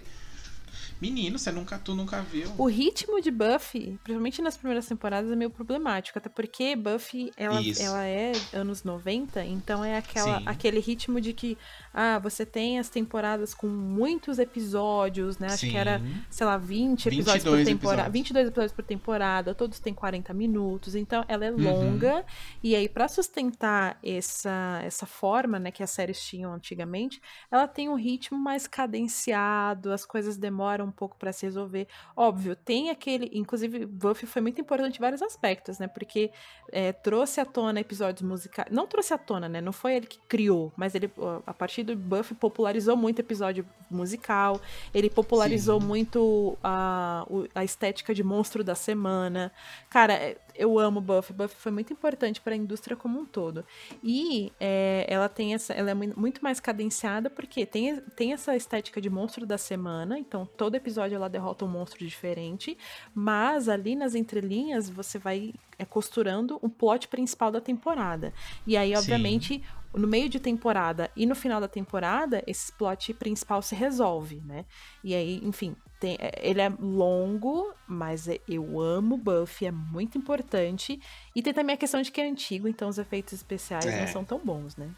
Menino, você nunca, tu nunca viu. O ritmo de Buffy, principalmente nas primeiras temporadas, é meio problemático. Até porque Buffy, ela, Isso. ela é anos 90, então é aquela, Sim. aquele ritmo de que ah, você tem as temporadas com muitos episódios, né? Acho que era, Sim. sei lá, 20 episódios por 22 temporada. episódios. 22 episódios por temporada, todos têm 40 minutos, então ela é Uhum. longa. E aí, pra sustentar essa, essa forma, né, que as séries tinham antigamente, ela tem um ritmo mais cadenciado, as coisas demoram pouco pra se resolver. Óbvio, tem aquele. Inclusive, Buffy foi muito importante em vários aspectos, né? Porque é, trouxe à tona episódios musicais. Não trouxe à tona, né? Não foi ele que criou, mas ele, a partir do Buffy, popularizou muito episódio musical. Ele popularizou Sim. muito a, a estética de monstro da semana. Cara, é, eu amo Buffy. Buffy foi muito importante para a indústria como um todo. E é, ela tem essa, ela é mui- muito mais cadenciada porque tem, tem essa estética de monstro da semana. Então todo episódio ela derrota um monstro diferente, mas ali nas entrelinhas você vai é, costurando o plot principal da temporada. E aí, Sim. obviamente, no meio de temporada e no final da temporada, esse plot principal se resolve, né? E aí, enfim, tem- é- ele é longo, mas é- eu amo Buffy, é muito importante. E tem também a questão de que é antigo, então os efeitos especiais É. não são tão bons, né?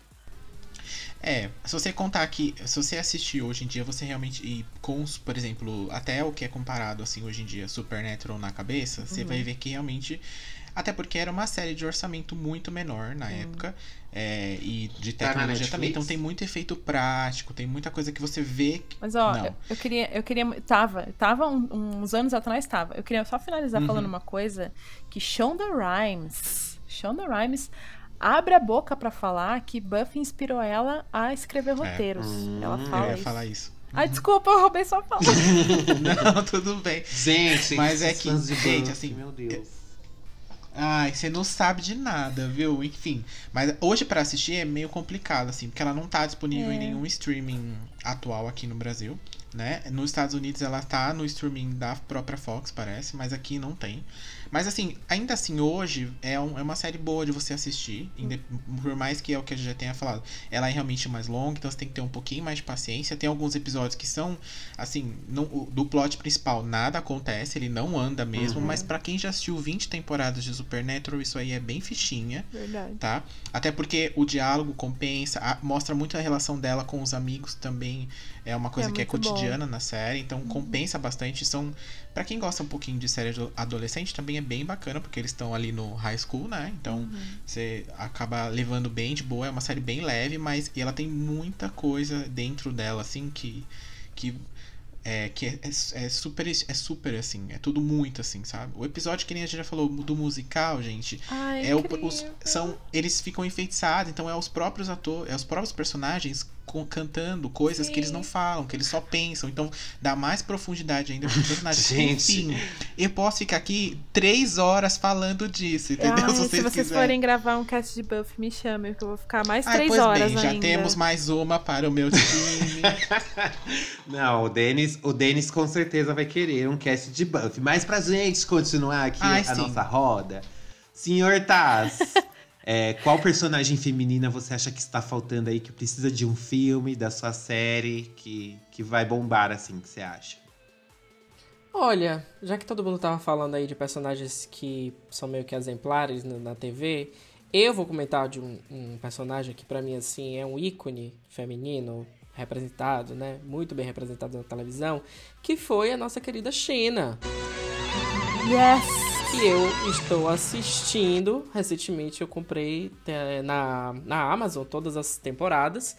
É, se você contar que, se você assistir hoje em dia, você realmente, e com, por exemplo, até o que é comparado, assim, hoje em dia, Supernatural na cabeça, você Uhum. vai ver que realmente, até porque era uma série de orçamento muito menor na época, é, e de Tá tecnologia também, então tem muito efeito prático, tem muita coisa que você vê que... Mas ó, eu, eu queria, eu queria, tava, tava um- uns anos atrás tava. Eu queria só finalizar Uhum. falando uma coisa que Shonda Rhimes, Shonda Rhimes abre a boca pra falar que Buffy inspirou ela a escrever roteiros. ela Hum, fala eu ia isso. falar isso. Ai, desculpa, eu roubei sua fala. Não, tudo bem. Gente, Mas é que, gente, assim, Meu Deus. Ai, você não sabe de nada, viu? Enfim. Mas hoje pra assistir é meio complicado, assim, porque ela não tá disponível É. em nenhum streaming atual aqui no Brasil, né? Nos Estados Unidos ela tá no streaming da própria Fox, parece, mas aqui não tem. Mas assim, ainda assim, hoje é, um- é uma série boa de você assistir, por mais que é o que a gente já tenha falado. Ela é realmente mais longa, então você tem que ter um pouquinho mais de paciência. Tem alguns episódios que são, assim, não- do plot principal nada acontece, ele não anda mesmo, Uhum. mas pra quem já assistiu 20 temporadas de Supernatural, isso aí é bem fichinha, Verdade. tá? Até porque o diálogo compensa, a- mostra muito a relação dela com os amigos também, é uma coisa É que é muito bom. cotidiana na série, então compensa bastante. São, Pra quem gosta um pouquinho de série ado- adolescente, também é bem bacana, porque eles estão ali no high school, né? Então você acaba levando bem de boa, é uma série bem leve, mas e ela tem muita coisa dentro dela, assim, que. que é, que é, é, é super, é super assim, é tudo muito assim, sabe? O episódio que nem a gente já falou do musical, gente, Ai, é o, os, são eles ficam enfeitiçados, então é os próprios atores, é os próprios personagens cantando coisas que eles não falam, que eles só pensam, então dá mais profundidade ainda pro personagem. Gente. Enfim, eu posso ficar aqui três horas falando disso, entendeu? Ai, se se vocês, vocês quiserem. forem gravar um cast de Buffy, me chamem, que eu vou ficar mais Ah, três pois horas bem, já ainda. temos mais uma para o meu time. Não, o Denis, o Denis com certeza vai querer um cast de Buffy. Mas pra gente continuar aqui Ai, a sim. nossa roda, Senhor Taz, é, qual personagem feminina você acha que está faltando aí, que precisa de um filme, da sua série, que, que vai bombar assim, que você acha? Olha, já que todo mundo tava falando aí de personagens que são meio que exemplares na, na TV, eu vou comentar de um, um personagem que pra mim assim é um ícone feminino representado, né? Muito bem representado na televisão, que foi a nossa querida China. Yes! Que eu estou assistindo. Recentemente eu comprei é, na, na Amazon todas as temporadas.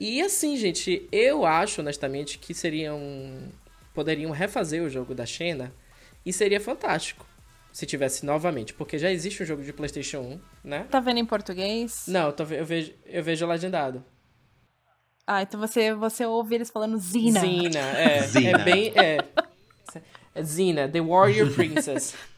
E assim, gente, eu acho honestamente que seriam. poderiam refazer o jogo da Xena e seria fantástico se tivesse novamente, porque já existe um jogo de PlayStation 1, né? Tá vendo em português? Não, eu, tô, eu vejo, eu vejo legendado. Ah, então você, você ouve eles falando Zina. Zina, é. Zina. É bem. É, é Zina, The Warrior Princess.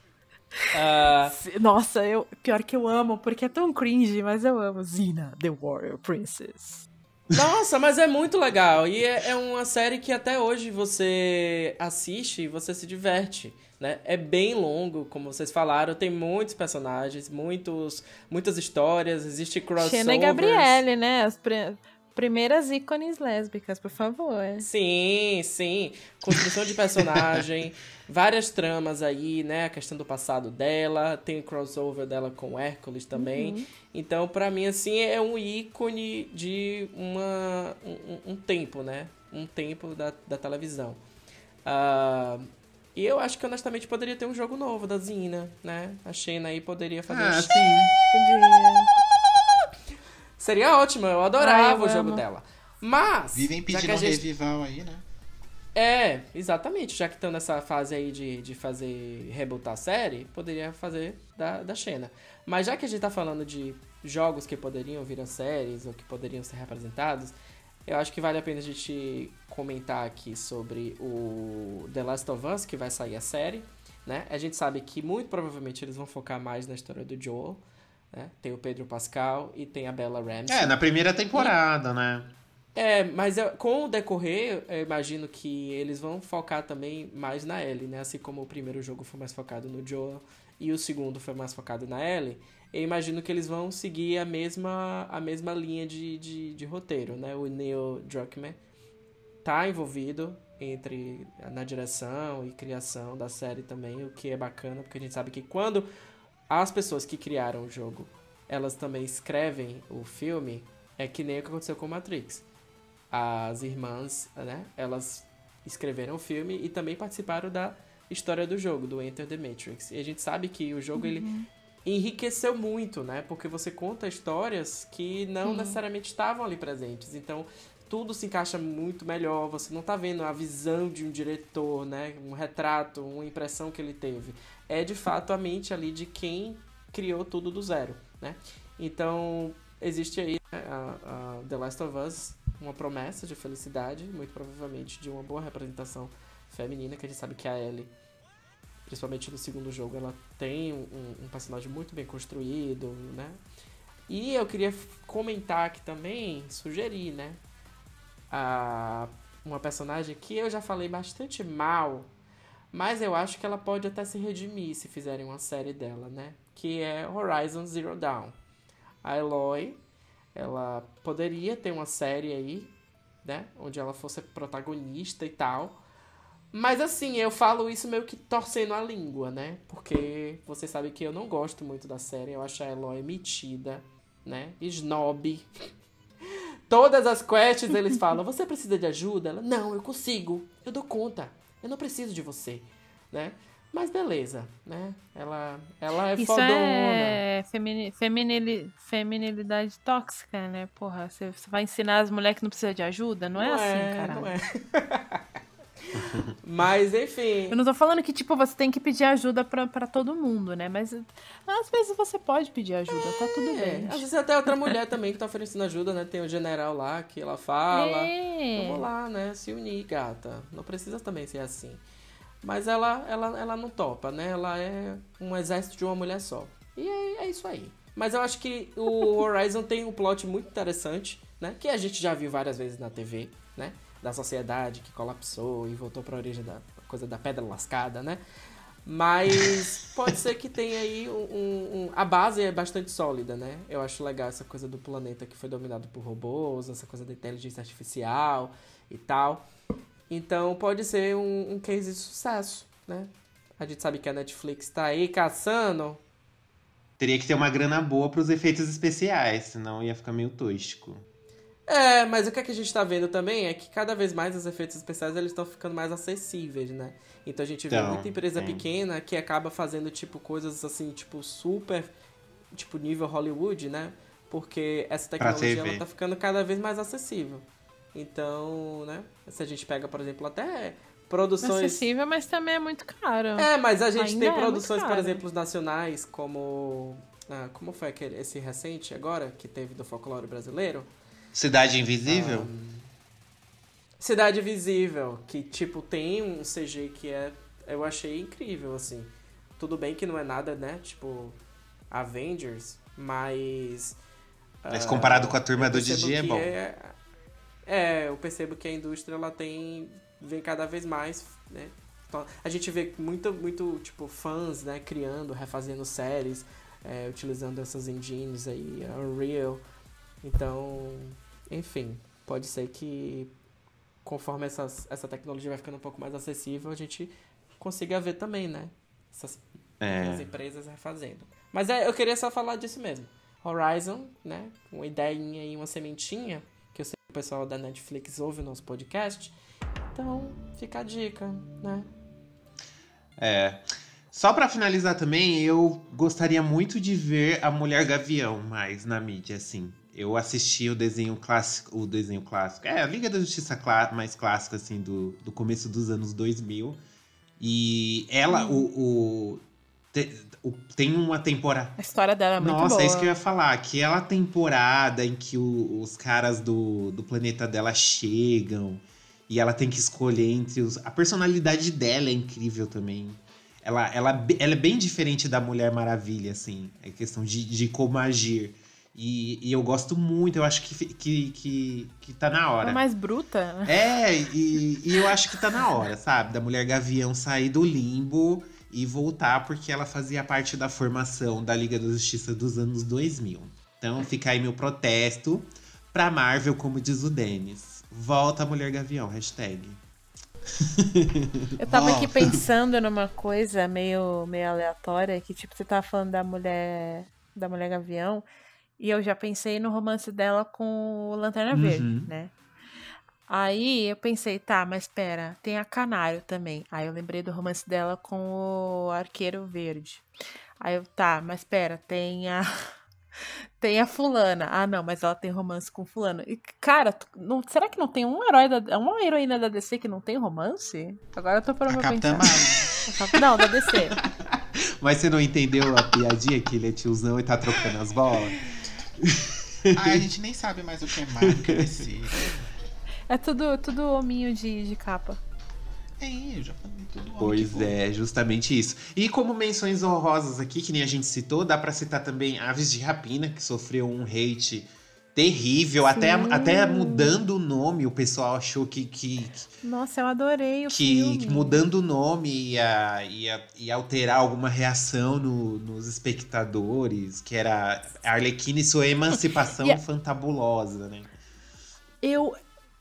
Ah, Nossa, eu, pior que eu amo, porque é tão cringe, mas eu amo Zina, The Warrior Princess. nossa, mas é muito legal. E é, é uma série que até hoje você assiste e você se diverte. Né? É bem longo, como vocês falaram, tem muitos personagens, muitos, muitas histórias, existe crossovers. Xena e Gabriele, né? As pri- primeiras ícones lésbicas, por favor. Sim, sim. Construção de personagem, várias tramas aí, né? A questão do passado dela, tem o crossover dela com Hércules também. Uhum. Então, pra mim, assim, é um ícone de uma, um, um tempo, né? Um tempo da, da televisão. Ah, e eu acho que, honestamente, poderia ter um jogo novo da Zina, né? A Xena aí poderia fazer Ah, um sim. Seria ótimo, eu adorava Ah, o jogo dela. Mas. Vivem pedindo um gente- revival aí, né? É, exatamente. Já que estão nessa fase aí de, de fazer rebootar a série, poderia fazer da, da Xena. Mas já que a gente tá falando de jogos que poderiam virar séries ou que poderiam ser representados, eu acho que vale a pena a gente comentar aqui sobre o The Last of Us, que vai sair a série. Né? A gente sabe que muito provavelmente eles vão focar mais na história do Joel. Né? Tem o Pedro Pascal e tem a Bella Ramsey. É, na primeira temporada, né? É, mas eu- com o decorrer, eu imagino que eles vão focar também mais na Ellie, né? Assim como o primeiro jogo foi mais focado no Joel e o segundo foi mais focado na Ellie, eu imagino que eles vão seguir a mesma, a mesma linha de, de, de roteiro, né? O Neil Druckmann tá envolvido entre na direção e criação da série também, o que é bacana, porque a gente sabe que quando as pessoas que criaram o jogo, elas também escrevem o filme, é que nem o que aconteceu com Matrix. As irmãs, né, elas escreveram o filme e também participaram da história do jogo, do Enter the Matrix. E a gente sabe que o jogo ele enriqueceu muito, né? Porque você conta histórias que não Sim. necessariamente estavam ali presentes. Então, tudo se encaixa muito melhor. Você não tá vendo a visão de um diretor, né? Um retrato, uma impressão que ele teve. É de fato a mente ali de quem criou tudo do zero, né? Então, existe aí né, a, a The Last of Us, uma promessa de felicidade, muito provavelmente de uma boa representação feminina, que a gente sabe que a Ellie principalmente no segundo jogo, ela tem um, um personagem muito bem construído, né? E eu queria comentar aqui também, sugerir, né? A, uma personagem que eu já falei bastante mal, mas eu acho que ela pode até se redimir se fizerem uma série dela, né? Que é Horizon Zero Dawn. A Eloy, ela poderia ter uma série aí, né? Onde ela fosse protagonista e tal. Mas assim, eu falo isso meio que torcendo a língua, né? Porque você sabe que eu não gosto muito da série. Eu acho a Eloy metida, né? Snob. Todas as quests eles falam: Você precisa de ajuda? Ela: Não, eu consigo. Eu dou conta. Eu não preciso de você, né? Mas beleza, né? Ela, ela é Isso fodona. é femini, feminili, feminilidade tóxica, né? Porra, você, você vai ensinar as mulheres que não precisam de ajuda? Não, é assim, cara. Não é. Mas enfim. Eu não tô falando que, tipo, você tem que pedir ajuda pra, pra todo mundo, né? Mas às vezes você pode pedir ajuda, tá tudo É, bem. às vezes até outra mulher também que tá oferecendo ajuda, né? Tem o general lá que ela fala. É. Vamos lá, né? Se unir, gata. Não precisa também ser assim. Mas ela, ela, ela não topa, né? Ela é um exército de uma mulher só. E é, é isso aí. Mas eu acho que o Horizon tem um plot muito interessante, né? Que a gente já viu várias vezes na TV, né? Da sociedade que colapsou e voltou pra origem da coisa da pedra lascada, né? Mas pode ser que tenha aí um- um- A base é bastante sólida, né? Eu acho legal essa coisa do planeta que foi dominado por robôs, essa coisa da inteligência artificial e tal. Então pode ser um, um case de sucesso, né? A gente sabe que a Netflix tá aí caçando. Teria que ter uma grana boa pros efeitos especiais, senão ia ficar meio tosco. É, mas o que, é que a gente tá vendo também é que cada vez mais os efeitos especiais eles estão ficando mais acessíveis, né? Então a gente vê Então, muita empresa é. pequena que acaba fazendo, tipo, coisas assim, tipo, super, tipo, nível Hollywood, né? Porque essa tecnologia ela tá ficando cada vez mais acessível. Então, né? Se a gente pega, por exemplo, até produções. Acessível, mas também é muito caro. É, mas a gente Ainda tem é produções, por exemplo, nacionais, como. ah, como foi aquele, esse recente agora, que teve do folclore brasileiro? Cidade Invisível? Cidade Visível, que tipo tem um CG que é. Eu achei incrível, assim. Tudo bem que não é nada, né? Tipo, Avengers, mas. Mas ah, comparado com a turma do Didi é bom. É, é, eu percebo que a indústria ela tem. vem cada vez mais, né? Então, A gente vê muito, muito, tipo, fãs, né, criando, refazendo séries, é, utilizando essas engines aí, Unreal. Então, enfim, pode ser que conforme essas, essa tecnologia vai ficando um pouco mais acessível, a gente consiga ver também, né? Essas É. as empresas refazendo. Mas é, eu queria só falar disso mesmo. Horizon, né? Uma ideinha e uma sementinha, o pessoal da Netflix ouve o nosso podcast. Então, fica a dica, né? É. Só pra finalizar também, eu gostaria muito de ver a Mulher Gavião mais na mídia, assim. Eu assisti o desenho clássico, o desenho clássico, é, a Liga da Justiça clá- mais clássica, assim, do, do começo dos anos 2000. E ela, o, o, o- tem uma temporada... A história dela é muito Nossa, boa. é isso que eu ia falar. Aquela temporada em que o- os caras do, do planeta dela chegam e ela tem que escolher entre os. A personalidade dela é incrível também. Ela, ela, ela é bem diferente da Mulher Maravilha, assim. É questão de, de como agir. E, e eu gosto muito, eu acho que, que, que, que tá na hora. É mais bruta. né? É, e, e eu acho que tá na hora, sabe? Da mulher gavião sair do limbo e voltar, porque ela fazia parte da formação da Liga da Justiça dos anos 2000. Então fica aí meu protesto pra Marvel, como diz o Denis. Volta a mulher gavião, hashtag. Eu tava aqui Volta. pensando numa coisa meio, meio aleatória, que tipo, você tava falando da mulher da mulher gavião, e eu já pensei no romance dela com o Lanterna Uhum. Verde, né? Aí eu pensei, tá, mas pera, tem a Canário também. Aí eu lembrei do romance dela com o Arqueiro Verde. Aí eu, tá, mas pera, tem a. Tem a fulana. Ah, não, mas ela tem romance com fulano. E, cara, não, será que não tem um herói da, uma heroína da DC que não tem romance? Agora eu tô parando A pra Capitã pensar. Não, da DC. Mas você não entendeu a piadinha que ele é tiozão e tá trocando as bolas? Ai, a gente nem sabe mais o que é que é DC. É tudo, tudo hominho de, de capa. É, eu já falei tudo Pois é, justamente isso. E como menções honrosas aqui, que nem a gente citou, dá pra citar também Aves de Rapina, que sofreu um hate terrível, até, Sim. até mudando o nome, o pessoal achou que, que, Nossa, eu adorei o que, filme. que mudando o nome ia, ia, ia alterar alguma reação no- nos espectadores, que era Arlequina e sua emancipação a- fantabulosa, né? Eu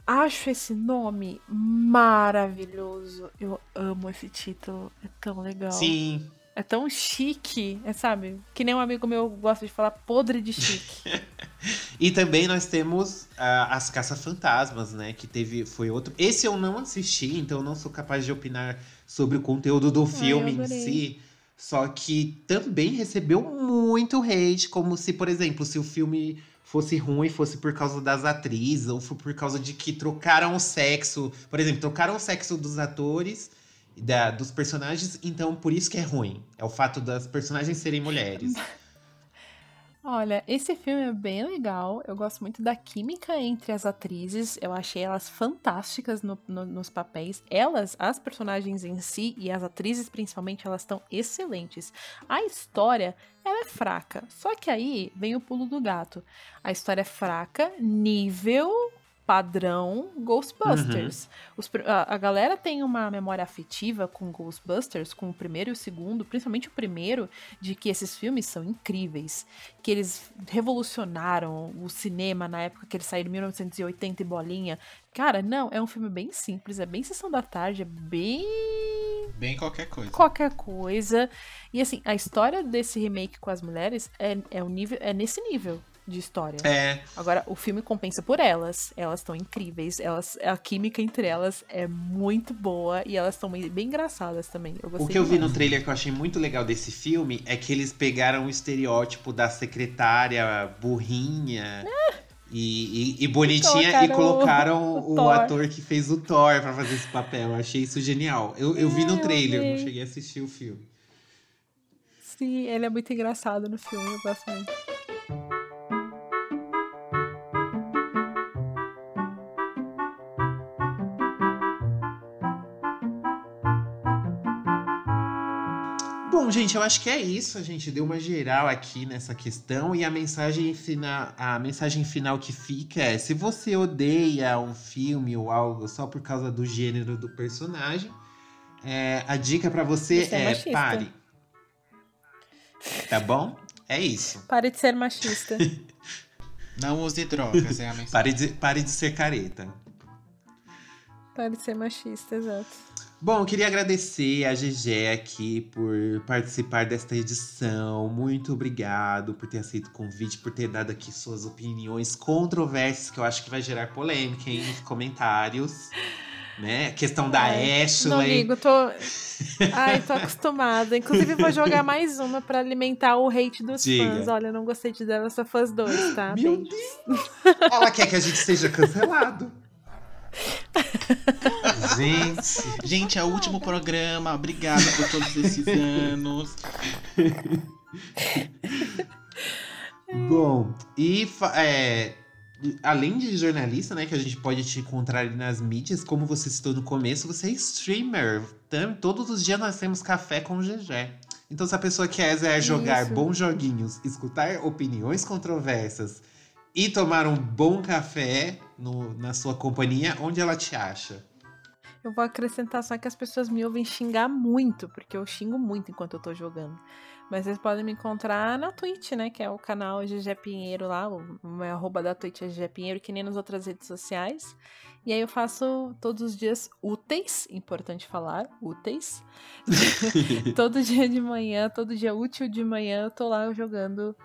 acho esse nome maravilhoso. Eu amo esse título. É tão legal. Sim, É tão chique, é, sabe? Que nem um amigo meu gosta de falar podre de chique. E também nós temos ah, as Caça-Fantasmas, né? Que teve. Foi outro. Esse eu não assisti, então eu não sou capaz de opinar sobre o conteúdo do filme em adorei. si. Só que também recebeu muito hate, como se, por exemplo, se o filme fosse ruim, fosse por causa das atrizes, ou foi por causa de que trocaram o sexo. Por exemplo, trocaram o sexo dos atores, da, dos personagens, então por isso que é ruim. É o fato das personagens serem mulheres. Olha, esse filme é bem legal. Eu gosto muito da química entre as atrizes. Eu achei elas fantásticas no- no- nos papéis. Elas, as personagens em si e as atrizes principalmente, elas estão excelentes. A história, ela é fraca. Só que aí vem o pulo do gato. A história é fraca, nível padrão Ghostbusters. Os pr- a, a galera tem uma memória afetiva com Ghostbusters, com o primeiro e o segundo, principalmente o primeiro, de que esses filmes são incríveis, que eles revolucionaram o cinema na época que eles saíram em 1980 e bolinha. Cara, não, é um filme bem simples, é bem sessão da tarde, é bem Bem qualquer coisa. qualquer coisa. E assim, a história desse remake com as mulheres é, é, um nível, é nesse nível. De história. É. Agora, o filme compensa por elas. Elas estão incríveis. Elas, a química entre elas é muito boa e elas estão bem, bem engraçadas também. Eu O que eu vi no trailer que eu achei muito legal desse filme é que eles pegaram o estereótipo da secretária burrinha e, e- e bonitinha e Colocaram colocaram o- o, o ator que fez o Thor pra fazer esse papel. Eu achei isso genial. Eu, eu vi É, no eu trailer, não vi. cheguei a assistir o filme. Sim, ele é muito engraçado no filme. Eu gosto muito. Bom, gente, eu acho que é isso. A gente deu uma geral aqui nessa questão e a mensagem final, a mensagem final que fica é: se você odeia um filme ou algo só por causa do gênero do personagem, é, a dica pra você, é é machista. pare. Tá bom? É isso. Pare de ser machista. Não use drogas, é a mensagem. Pare de, pare de ser careta. Pare de ser machista, exato. Bom, eu queria agradecer a GG aqui por participar desta edição. Muito obrigado por ter aceito o convite, por ter dado aqui suas opiniões controversas, que eu acho que vai gerar polêmica hein, nos comentários. Né? A questão da Ai, Ashley. Não ligo, tô. Ai, tô acostumada. Inclusive, vou jogar mais uma pra alimentar o hate dos Diga. fãs. Olha, eu não gostei de Last of Us 2, tá? Meu Beijos. Ela quer que a gente seja cancelado. Gente. Gente, é o último programa. Obrigada por todos esses anos. Bom, e é, além de jornalista, né, que a gente pode te encontrar ali nas mídias, como você citou no começo, você é streamer. Tam- Todos os dias nós temos café com o GG. Então, se a pessoa quiser jogar Isso. bons joguinhos, escutar opiniões controversas e tomar um bom café no- na sua companhia, onde ela te acha? Eu vou acrescentar só que as pessoas me ouvem xingar muito, porque eu xingo muito enquanto eu tô jogando. Mas vocês podem me encontrar na Twitch, né? Que é o canal GG Pinheiro lá. O meu arroba da Twitch é GG Pinheiro, que nem nas outras redes sociais. E aí eu faço todos os dias úteis, importante falar, úteis. todo dia de manhã, todo dia útil de manhã, eu tô lá jogando.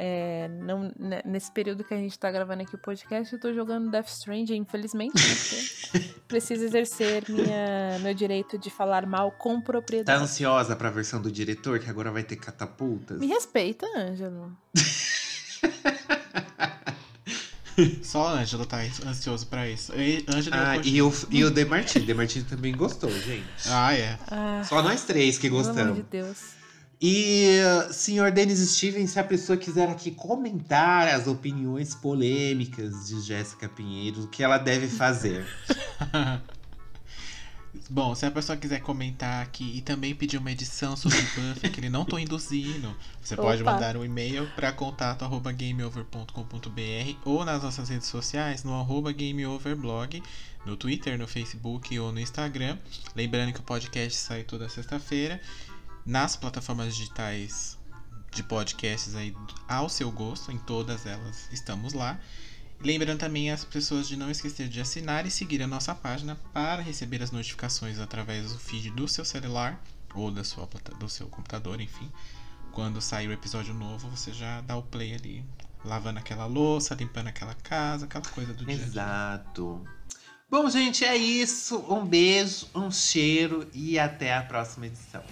É, não, né, nesse período que a gente tá gravando aqui o podcast, eu tô jogando Death Stranding, infelizmente, né, porque preciso exercer minha, meu direito de falar mal com Tá propriedade. ansiosa pra versão do diretor, que agora vai ter catapultas? Me respeita, Ângelo. Só o Ângelo tá ansioso pra isso. E, Ângelo Ah, e o, e o Demartini. Demartini também gostou, gente. Ah, é. Ah, Só nós três que pelo amor gostamos. de Deus. E, senhor Denis Steven, se a pessoa quiser aqui comentar as opiniões polêmicas de Jéssica Pinheiro, o que ela deve fazer? Bom, se a pessoa quiser comentar aqui e também pedir uma edição sobre Buffy, que ele não tô induzindo, você pode Opa. mandar um e-mail para contato arroba gameover.com.br ou nas nossas redes sociais no arroba gameoverblog, no Twitter, no Facebook ou no Instagram. Lembrando que o podcast sai toda sexta-feira nas plataformas digitais de podcasts aí ao seu gosto, em todas elas estamos lá. Lembrando também as pessoas de não esquecer de assinar e seguir a nossa página para receber as notificações através do feed do seu celular ou da sua, do seu computador, enfim. Quando sair o episódio novo, você já dá o play ali, lavando aquela louça, limpando aquela casa, aquela coisa do a dia. Exato. Bom, gente, é isso. Um beijo, um cheiro e até a próxima edição.